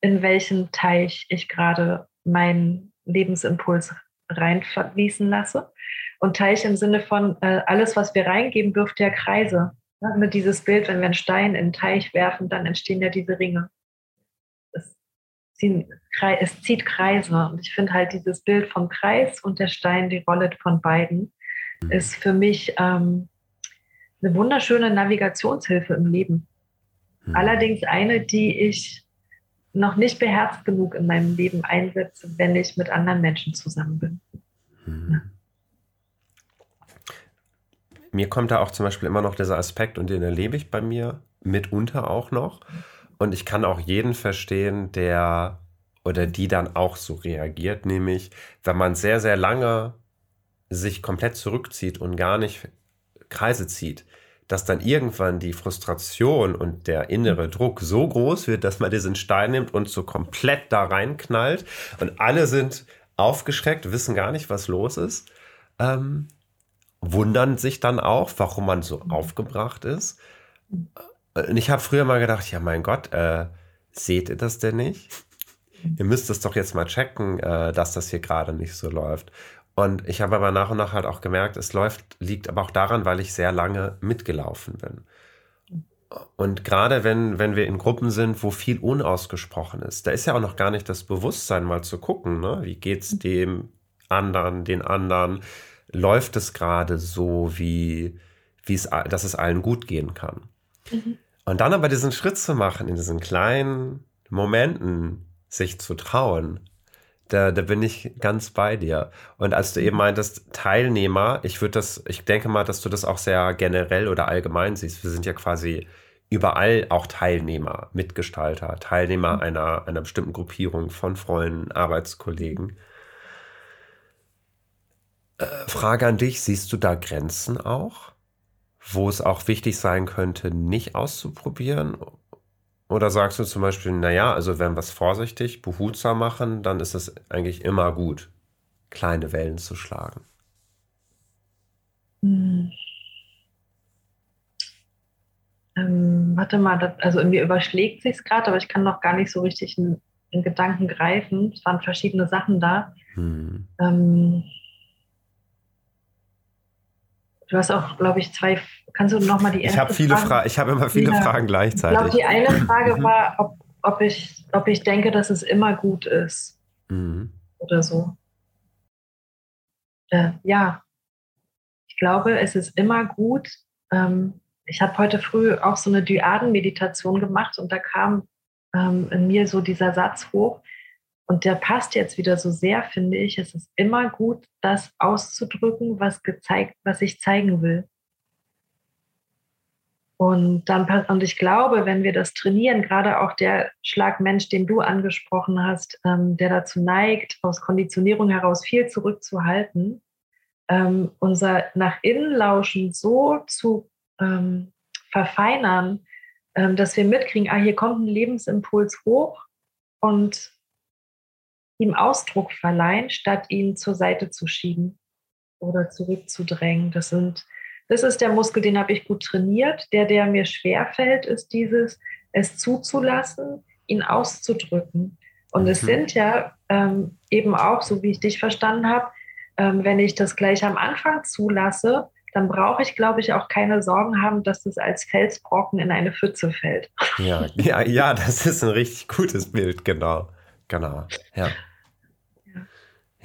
in welchen Teich ich gerade meinen Lebensimpuls reinfließen lasse. Und Teich im Sinne von, äh, alles, was wir reingeben, wirft ja Kreise. Ja, mit dieses Bild, wenn wir einen Stein in den Teich werfen, dann entstehen ja diese Ringe. Es, ziehen, es zieht Kreise. Und ich finde halt dieses Bild vom Kreis und der Stein, die Rolle von beiden, mhm. ist für mich ähm, eine wunderschöne Navigationshilfe im Leben. Mhm. Allerdings eine, die ich noch nicht beherzt genug in meinem Leben einsetze, wenn ich mit anderen Menschen zusammen bin. Mhm. Ja mir kommt da auch zum Beispiel immer noch dieser Aspekt und den erlebe ich bei mir mitunter auch noch. Und ich kann auch jeden verstehen, der oder die dann auch so reagiert, nämlich wenn man sehr, sehr lange sich komplett zurückzieht und gar nicht Kreise zieht, dass dann irgendwann die Frustration und der innere Druck so groß wird, dass man diesen Stein nimmt und so komplett da reinknallt und alle sind aufgeschreckt, wissen gar nicht, was los ist. Ähm, wundern sich dann auch, warum man so aufgebracht ist. Und ich habe früher mal gedacht, ja mein Gott, äh, seht ihr das denn nicht? Ihr müsst es doch jetzt mal checken, äh, dass das hier gerade nicht so läuft. Und ich habe aber nach und nach halt auch gemerkt, es läuft, liegt aber auch daran, weil ich sehr lange mitgelaufen bin. Und gerade wenn, wenn wir in Gruppen sind, wo viel unausgesprochen ist, da ist ja auch noch gar nicht das Bewusstsein, mal zu gucken, ne? wie es dem anderen, den anderen, läuft es gerade so, wie, wie es, dass es allen gut gehen kann. Mhm. Und dann aber diesen Schritt zu machen, in diesen kleinen Momenten sich zu trauen, da, da bin ich ganz bei dir. Und als du eben meintest, Teilnehmer, ich würde das, ich denke mal, dass du das auch sehr generell oder allgemein siehst. Wir sind ja quasi überall auch Teilnehmer, Mitgestalter, Teilnehmer mhm. einer, einer bestimmten Gruppierung von Freunden, Arbeitskollegen. Äh, Frage an dich, siehst du da Grenzen auch, wo es auch wichtig sein könnte, nicht auszuprobieren? Oder sagst du zum Beispiel, naja, also wenn wir es vorsichtig, behutsam machen, dann ist es eigentlich immer gut, kleine Wellen zu schlagen? Hm. Ähm, warte mal, das, also in mir überschlägt sich es gerade, aber ich kann noch gar nicht so richtig einen, einen Gedanken greifen. Es waren verschiedene Sachen da. Hm. Ähm, Du hast auch, glaube ich, zwei. Kannst du noch mal die erste Ich habe viele Fragen? Fra ich habe immer viele ja. Fragen gleichzeitig. Ich glaube, die eine Frage mhm. war, ob, ob, ich, ob ich denke, dass es immer gut ist. Mhm. Oder so. Äh, ja. Ich glaube, es ist immer gut. Ähm, ich habe heute früh auch so eine Dyaden-Meditation gemacht und da kam ähm, in mir so dieser Satz hoch, und der passt jetzt wieder so sehr, finde ich. Es ist immer gut, das auszudrücken, was gezeigt, was ich zeigen will. Und dann und ich glaube, wenn wir das trainieren, gerade auch der Schlagmensch, den du angesprochen hast, ähm, der dazu neigt, aus Konditionierung heraus viel zurückzuhalten, ähm, unser nach innen lauschen so zu ähm, verfeinern, ähm, dass wir mitkriegen, ah, hier kommt ein Lebensimpuls hoch und ihm Ausdruck verleihen, statt ihn zur Seite zu schieben oder zurückzudrängen. Das sind, das ist der Muskel, den habe ich gut trainiert. Der, der mir schwer fällt, ist dieses, es zuzulassen, ihn auszudrücken. Und mhm. es sind ja ähm, eben auch, so wie ich dich verstanden habe, ähm, wenn ich das gleich am Anfang zulasse, dann brauche ich, glaube ich, auch keine Sorgen haben, dass es als Felsbrocken in eine Pfütze fällt. Ja, ja, ja, das ist ein richtig gutes Bild, genau. Genau, ja.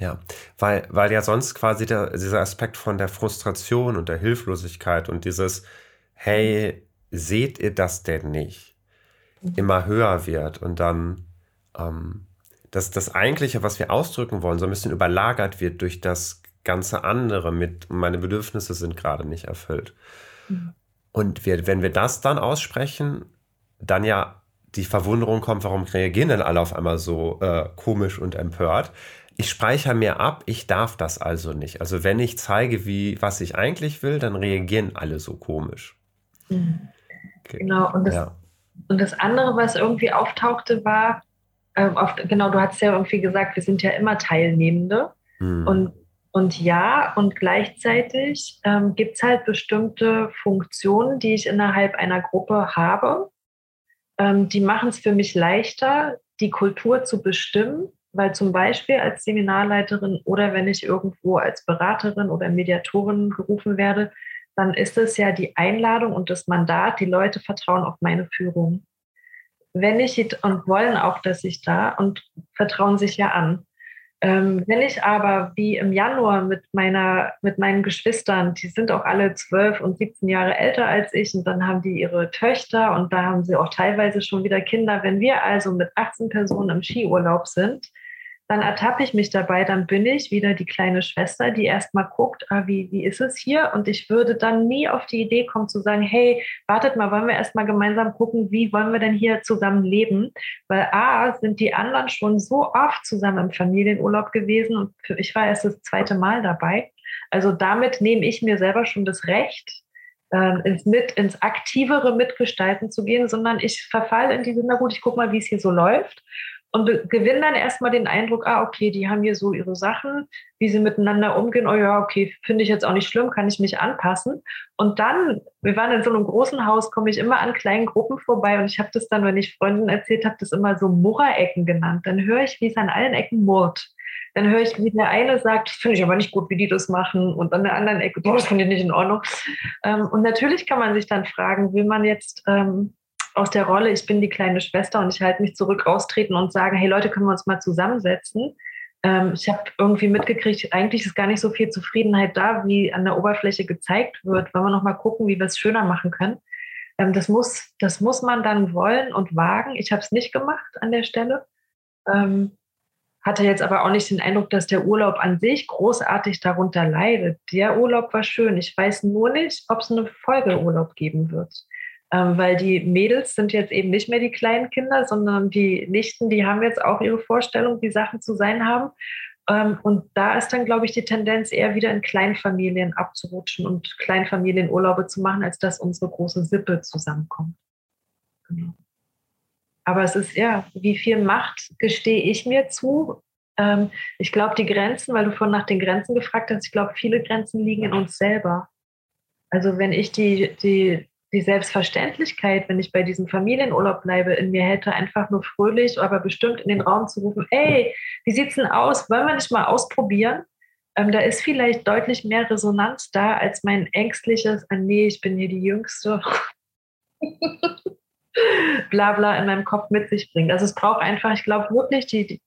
Ja, weil, weil ja sonst quasi der, dieser Aspekt von der Frustration und der Hilflosigkeit und dieses, hey, seht ihr das denn nicht, immer höher wird und dann ähm, dass das Eigentliche, was wir ausdrücken wollen, so ein bisschen überlagert wird durch das ganze andere mit, meine Bedürfnisse sind gerade nicht erfüllt. Mhm. Und wir, wenn wir das dann aussprechen, dann ja die Verwunderung kommt, warum reagieren denn alle auf einmal so äh, komisch und empört? Ich speichere mir ab, ich darf das also nicht. Also wenn ich zeige, wie, was ich eigentlich will, dann reagieren alle so komisch. Mhm. Okay. Genau, und das, ja. und das andere, was irgendwie auftauchte, war, äh, auf, genau, du hast ja irgendwie gesagt, wir sind ja immer Teilnehmende. Mhm. Und, und ja, und gleichzeitig ähm, gibt es halt bestimmte Funktionen, die ich innerhalb einer Gruppe habe, ähm, die machen es für mich leichter, die Kultur zu bestimmen weil zum Beispiel als Seminarleiterin oder wenn ich irgendwo als Beraterin oder Mediatorin gerufen werde, dann ist es ja die Einladung und das Mandat, die Leute vertrauen auf meine Führung. Wenn ich und wollen auch, dass ich da und vertrauen sich ja an. Ähm, wenn ich aber wie im Januar mit meiner, mit meinen Geschwistern, die sind auch alle zwölf und 17 Jahre älter als ich und dann haben die ihre Töchter und da haben sie auch teilweise schon wieder Kinder. Wenn wir also mit 18 Personen im Skiurlaub sind, dann ertappe ich mich dabei, dann bin ich wieder die kleine Schwester, die erstmal guckt, ah, wie, wie ist es hier? Und ich würde dann nie auf die Idee kommen zu sagen, hey, wartet mal, wollen wir erstmal gemeinsam gucken, wie wollen wir denn hier zusammen leben? Weil A, sind die anderen schon so oft zusammen im Familienurlaub gewesen und ich war erst das zweite Mal dabei. Also damit nehme ich mir selber schon das Recht, ähm, ins, mit, ins aktivere Mitgestalten zu gehen, sondern ich verfalle in diese, na gut, ich gucke mal, wie es hier so läuft und gewinnen dann erstmal den Eindruck, ah, okay, die haben hier so ihre Sachen, wie sie miteinander umgehen. Oh ja, okay, finde ich jetzt auch nicht schlimm, kann ich mich anpassen. Und dann, wir waren in so einem großen Haus, komme ich immer an kleinen Gruppen vorbei und ich habe das dann, wenn ich Freunden erzählt habe, das immer so Murrerecken genannt. Dann höre ich, wie es an allen Ecken murrt. Dann höre ich, wie der eine sagt, finde ich aber nicht gut, wie die das machen. Und an der anderen Ecke, oh, das finde ich nicht in Ordnung. Ähm, und natürlich kann man sich dann fragen, will man jetzt ähm, aus der Rolle, ich bin die kleine Schwester und ich halte mich zurück, raustreten und sagen, hey Leute, können wir uns mal zusammensetzen? Ähm, ich habe irgendwie mitgekriegt, eigentlich ist gar nicht so viel Zufriedenheit da, wie an der Oberfläche gezeigt wird. Wenn wir noch mal gucken, wie wir es schöner machen können. Ähm, das, muss, das muss man dann wollen und wagen. Ich habe es nicht gemacht an der Stelle. Ähm, hatte jetzt aber auch nicht den Eindruck, dass der Urlaub an sich großartig darunter leidet. Der Urlaub war schön. Ich weiß nur nicht, ob es eine Folgeurlaub geben wird. Ähm, weil die Mädels sind jetzt eben nicht mehr die kleinen Kinder, sondern die Nichten, die haben jetzt auch ihre Vorstellung, wie Sachen zu sein haben. Ähm, und da ist dann, glaube ich, die Tendenz eher wieder in Kleinfamilien abzurutschen und Kleinfamilienurlaube zu machen, als dass unsere große Sippe zusammenkommt. Genau. Aber es ist ja, wie viel Macht gestehe ich mir zu? Ähm, ich glaube, die Grenzen, weil du vorhin nach den Grenzen gefragt hast, ich glaube, viele Grenzen liegen in uns selber. Also wenn ich die, die die Selbstverständlichkeit, wenn ich bei diesem Familienurlaub bleibe, in mir hätte, einfach nur fröhlich, aber bestimmt in den Raum zu rufen, ey, wie sieht's denn aus? Wollen wir nicht mal ausprobieren? Ähm, da ist vielleicht deutlich mehr Resonanz da, als mein ängstliches, ah, nee, ich bin hier die Jüngste, bla bla in meinem Kopf mit sich bringt. Also es braucht einfach, ich glaube wirklich, die, die,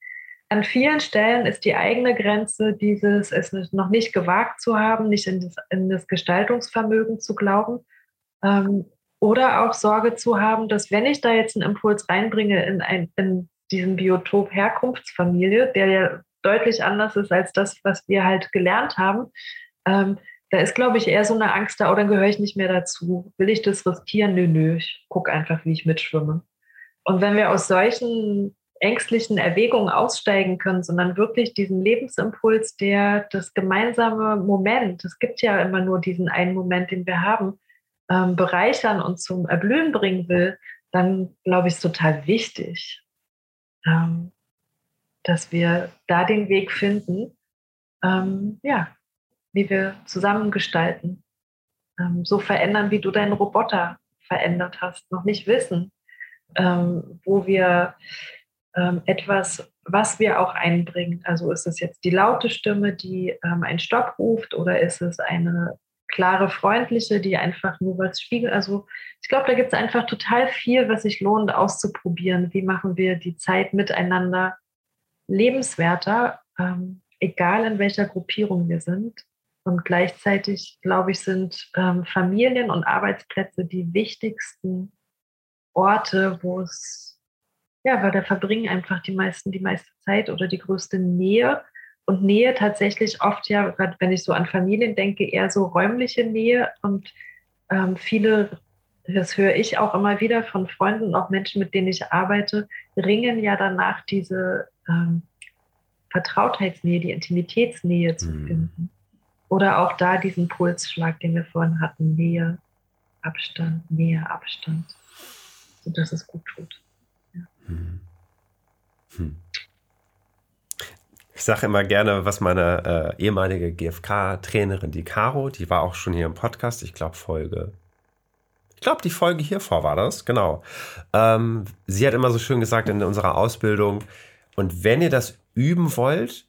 an vielen Stellen ist die eigene Grenze dieses, es noch nicht gewagt zu haben, nicht in das, in das Gestaltungsvermögen zu glauben ähm, oder auch Sorge zu haben, dass wenn ich da jetzt einen Impuls reinbringe in, ein, in diesen Biotop Herkunftsfamilie, der ja deutlich anders ist als das, was wir halt gelernt haben, ähm, da ist, glaube ich, eher so eine Angst da, oh, gehöre ich nicht mehr dazu? Will ich das riskieren? Nö, nö, ich gucke einfach, wie ich mitschwimme. Und wenn wir aus solchen ängstlichen Erwägungen aussteigen können, sondern wirklich diesen Lebensimpuls, der das gemeinsame Moment, es gibt ja immer nur diesen einen Moment, den wir haben, ähm, bereichern und zum Erblühen bringen will, dann glaube ich, ist total wichtig, ähm, dass wir da den Weg finden, ähm, ja, wie wir zusammen gestalten, ähm, so verändern, wie du deinen Roboter verändert hast, noch nicht wissen, ähm, wo wir ähm, etwas, was wir auch einbringen. Also ist es jetzt die laute Stimme, die einen Stopp ruft oder ist es eine klare, freundliche, die einfach nur was spiegelt. Also ich glaube, da gibt es einfach total viel, was sich lohnt auszuprobieren. Wie machen wir die Zeit miteinander lebenswerter, ähm, egal in welcher Gruppierung wir sind. Und gleichzeitig, glaube ich, sind ähm, Familien und Arbeitsplätze die wichtigsten Orte, wo es, ja, weil da verbringen einfach die meisten die meiste Zeit oder die größte Nähe und Nähe tatsächlich oft ja, gerade wenn ich so an Familien denke, eher so räumliche Nähe und ähm, viele, das höre ich auch immer wieder von Freunden und auch Menschen, mit denen ich arbeite, ringen ja danach diese ähm, Vertrautheitsnähe, die Intimitätsnähe zu mhm. finden. Oder auch da diesen Pulsschlag, den wir vorhin hatten, Nähe, Abstand, Nähe, Abstand, sodass es gut tut. Ja. Mhm. Hm. Ich sage immer gerne, was meine äh, ehemalige GFK-Trainerin, die Caro, die war auch schon hier im Podcast, ich glaube Folge. Ich glaube, die Folge hier vor war das, genau. Ähm, sie hat immer so schön gesagt in unserer Ausbildung, Und wenn ihr das üben wollt,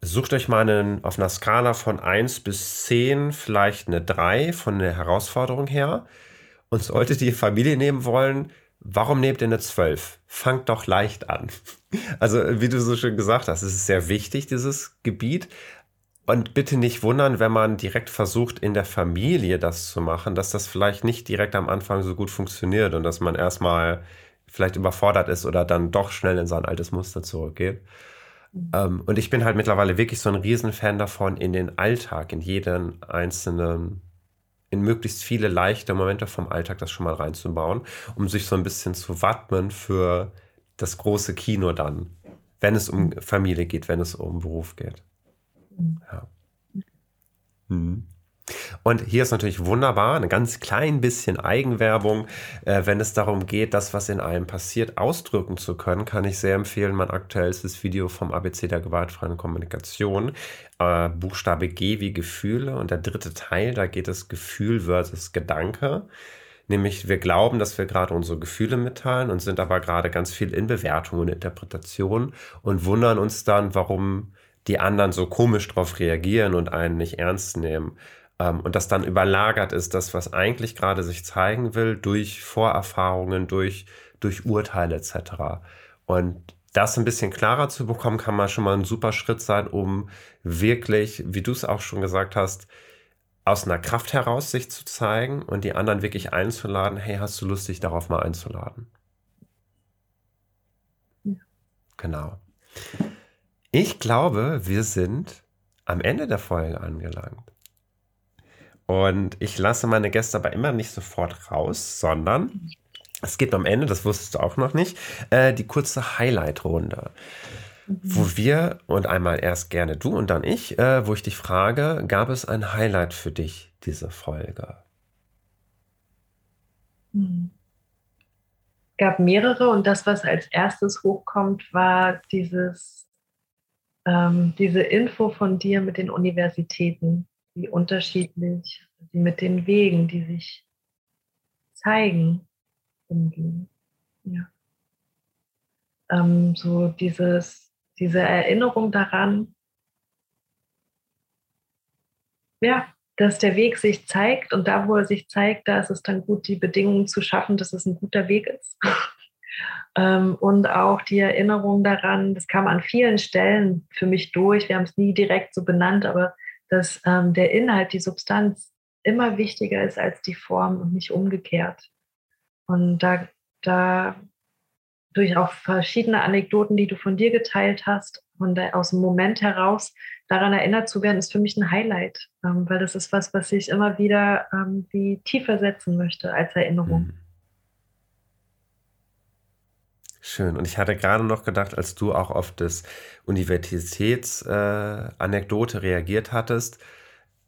sucht euch mal einen, auf einer Skala von 1 bis 10 vielleicht eine 3 von der Herausforderung her. Und solltet ihr Familie nehmen wollen, warum nehmt ihr eine 12? Fangt doch leicht an. Also, wie du so schön gesagt hast, es ist sehr wichtig, dieses Gebiet. Und bitte nicht wundern, wenn man direkt versucht, in der Familie das zu machen, dass das vielleicht nicht direkt am Anfang so gut funktioniert und dass man erstmal vielleicht überfordert ist oder dann doch schnell in sein altes Muster zurückgeht. Ähm, und ich bin halt mittlerweile wirklich so ein Riesenfan davon, in den Alltag, in jeden einzelnen, in möglichst viele leichte Momente vom Alltag das schon mal reinzubauen, um sich so ein bisschen zu wappnen für das große Kino dann, wenn es um. Familie geht, wenn es um Beruf geht. Mhm. Ja. Mhm. Und hier ist natürlich wunderbar, ein ganz klein bisschen Eigenwerbung. Äh, wenn es darum geht, das, was in einem passiert, ausdrücken zu können, kann ich sehr empfehlen, mein aktuellstes Video vom ABC der gewaltfreien Kommunikation. Äh, Buchstabe G wie Gefühle und der dritte Teil, da geht es Gefühl versus Gedanke. Nämlich wir glauben, dass wir gerade unsere Gefühle mitteilen und sind aber gerade ganz viel in Bewertung und Interpretation und wundern uns dann, warum die anderen so komisch drauf reagieren und einen nicht ernst nehmen. Ähm, und das dann überlagert ist, das, was eigentlich gerade sich zeigen will, durch Vorerfahrungen, durch, durch Urteile etc. Und das ein bisschen klarer zu bekommen, kann mal schon mal ein super Schritt sein, um wirklich, wie du es auch schon gesagt hast, aus einer Kraft heraus sich zu zeigen und die anderen wirklich einzuladen, hey, hast du Lust, dich darauf mal einzuladen? Ja. Genau. Ich glaube, wir sind am Ende der Folge angelangt. Und ich lasse meine Gäste aber immer nicht sofort raus, sondern es gibt am Ende, das wusstest du auch noch nicht, äh, die kurze Highlight-Runde. Mhm. Wo wir, und einmal erst gerne du und dann ich, äh, wo ich dich frage, gab es ein Highlight für dich, diese Folge? Mhm. gab mehrere und das, was als erstes hochkommt, war dieses, ähm, diese Info von dir mit den Universitäten wie unterschiedlich sie mit den Wegen, die sich zeigen, umgehen. Ja. Ähm, so dieses, diese Erinnerung daran, ja, dass der Weg sich zeigt und da, wo er sich zeigt, da ist es dann gut, die Bedingungen zu schaffen, dass es ein guter Weg ist. ähm, und auch die Erinnerung daran, das kam an vielen Stellen für mich durch, wir haben es nie direkt so benannt, aber dass ähm, der Inhalt, die Substanz immer wichtiger ist als die Form und nicht umgekehrt. Und da, da durch auch verschiedene Anekdoten, die du von dir geteilt hast und aus dem Moment heraus daran erinnert zu werden, ist für mich ein Highlight, ähm, weil das ist was, was ich immer wieder ähm, wie tiefer setzen möchte als Erinnerung. Mhm. Schön. Und ich hatte gerade noch gedacht, als du auch auf das Universitätsanekdote äh, reagiert hattest,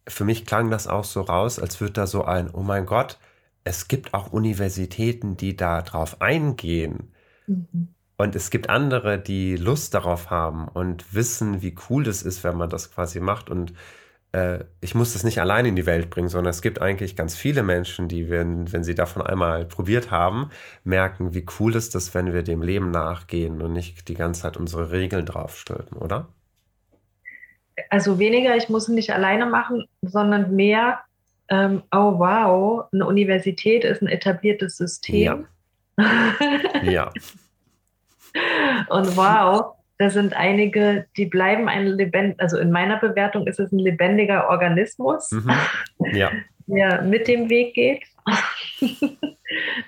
für mich klang das auch so raus, als würde da so ein, oh mein Gott, es gibt auch Universitäten, die da drauf eingehen. Mhm. Und es gibt andere, die Lust darauf haben und wissen, wie cool das ist, wenn man das quasi macht. Und äh, ich muss das nicht allein in die Welt bringen, sondern es gibt eigentlich ganz viele Menschen, die, wenn, wenn sie davon einmal probiert haben, merken, wie cool ist das, wenn wir dem Leben nachgehen und nicht die ganze Zeit unsere Regeln draufstülpen, oder? Also weniger, ich muss es nicht alleine machen, sondern mehr, ähm, oh wow, eine Universität ist ein etabliertes System. Ja. ja. Und wow, da sind einige, die bleiben ein lebend, also in meiner Bewertung ist es ein lebendiger Organismus, mhm. ja. der mit dem Weg geht,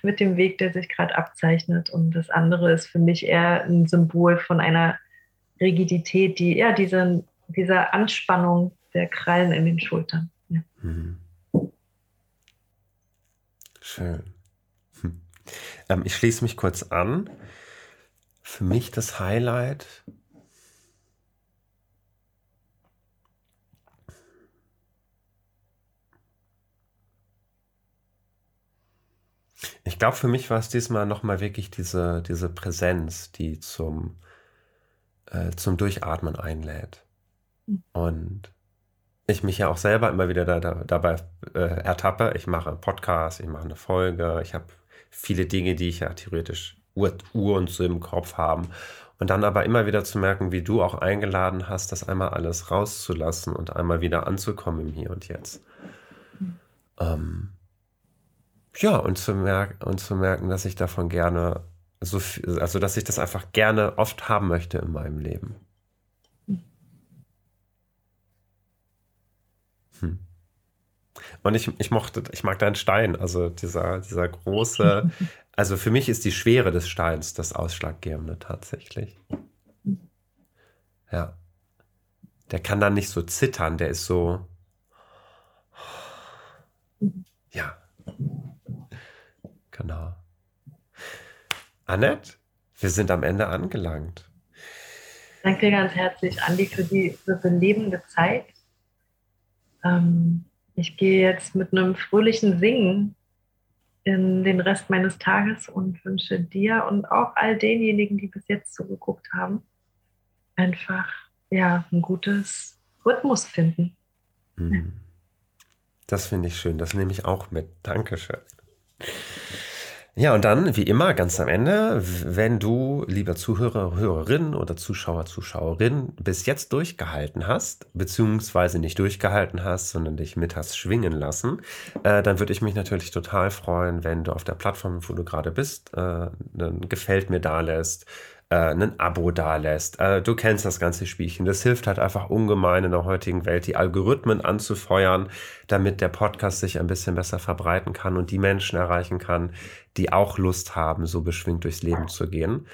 mit dem Weg, der sich gerade abzeichnet. Und das andere ist für mich eher ein Symbol von einer Rigidität, die ja diese, dieser Anspannung der Krallen in den Schultern. Ja. Mhm. Schön. Hm. Ähm, ich schließe mich kurz an für mich das Highlight Ich glaube, für mich war es diesmal nochmal wirklich diese, diese Präsenz, die zum, äh, zum Durchatmen einlädt. Und ich mich ja auch selber immer wieder da, da, dabei äh, ertappe. Ich mache einen Podcast, ich mache eine Folge, ich habe viele Dinge, die ich ja theoretisch Uhr, Uhr und so im Kopf haben. Und dann aber immer wieder zu merken, wie du auch eingeladen hast, das einmal alles rauszulassen und einmal wieder anzukommen im Hier und Jetzt. Ähm, ja, und zu, merken, und zu merken, dass ich davon gerne so viel, also dass ich das einfach gerne oft haben möchte in meinem Leben. Hm. Und ich, ich mochte, ich mag deinen Stein, also dieser, dieser große, also für mich ist die Schwere des Steins das Ausschlaggebende tatsächlich. Ja. Der kann dann nicht so zittern, der ist so. Ja. Genau. Annette, wir sind am Ende angelangt. Danke ganz herzlich, Andi, für die belebende Zeit. Ähm, ich gehe jetzt mit einem fröhlichen Singen in den Rest meines Tages und wünsche dir und auch all denjenigen, die bis jetzt zugeguckt haben, einfach ja, ein gutes Rhythmus finden. Mhm. Das finde ich schön. Das nehme ich auch mit. Dankeschön. Ja, und dann, wie immer, ganz am Ende, wenn du, lieber Zuhörer, Hörerin oder Zuschauer, Zuschauerin, bis jetzt durchgehalten hast, beziehungsweise nicht durchgehalten hast, sondern dich mit hast schwingen lassen, äh, dann würde ich mich natürlich total freuen, wenn du auf der Plattform, wo du gerade bist, äh, ein Gefällt mir da lässt, äh, ein Abo dalässt. Äh, du kennst das ganze Spielchen. Das hilft halt einfach ungemein in der heutigen Welt, die Algorithmen anzufeuern, damit der Podcast sich ein bisschen besser verbreiten kann und die Menschen erreichen kann, die auch Lust haben, so beschwingt durchs Leben zu gehen.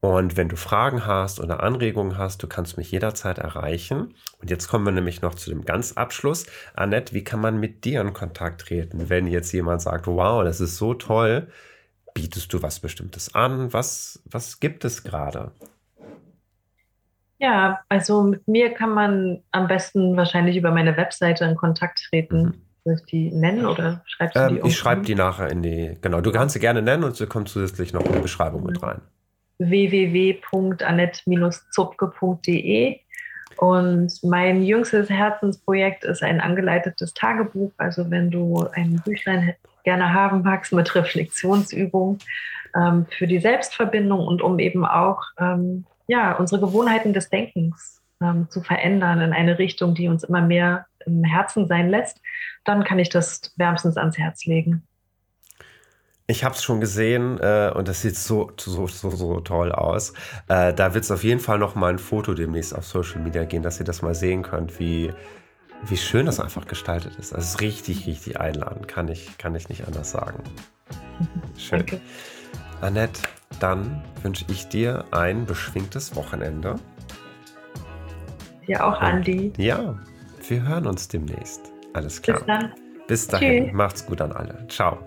Und wenn du Fragen hast oder Anregungen hast, du kannst mich jederzeit erreichen. Und jetzt kommen wir nämlich noch zu dem ganz Abschluss. Annette, wie kann man mit dir in Kontakt treten, wenn jetzt jemand sagt, wow, das ist so toll, bietest du was Bestimmtes an? Was, was gibt es gerade? Ja, also mit mir kann man am besten wahrscheinlich über meine Webseite in Kontakt treten. Mhm. Soll ich die nennen oder schreibst du ähm, die? Ich schreibe die nachher in die, genau, du kannst sie gerne nennen und sie kommt zusätzlich noch in die Beschreibung mit rein. www.annette-zupke.de und mein jüngstes Herzensprojekt ist ein angeleitetes Tagebuch. Also wenn du ein Büchlein gerne haben magst mit Reflexionsübung ähm, für die Selbstverbindung und um eben auch ähm, ja, unsere Gewohnheiten des Denkens ähm, zu verändern in eine Richtung, die uns immer mehr im Herzen sein lässt, dann kann ich das wärmstens ans Herz legen. Ich habe es schon gesehen äh, und das sieht so, so, so, so toll aus. Äh, da wird es auf jeden Fall noch mal ein Foto demnächst auf Social Media gehen, dass ihr das mal sehen könnt, wie, wie schön das einfach gestaltet ist. Also es ist richtig, richtig einladend, kann ich, kann ich nicht anders sagen. Schön. Danke. Annette, dann wünsche ich dir ein beschwingtes Wochenende. Dir auch, Andi. Ja, wir hören uns demnächst. Alles klar. Bis dann. Bis dahin. Tschüss. Macht's gut an alle. Ciao.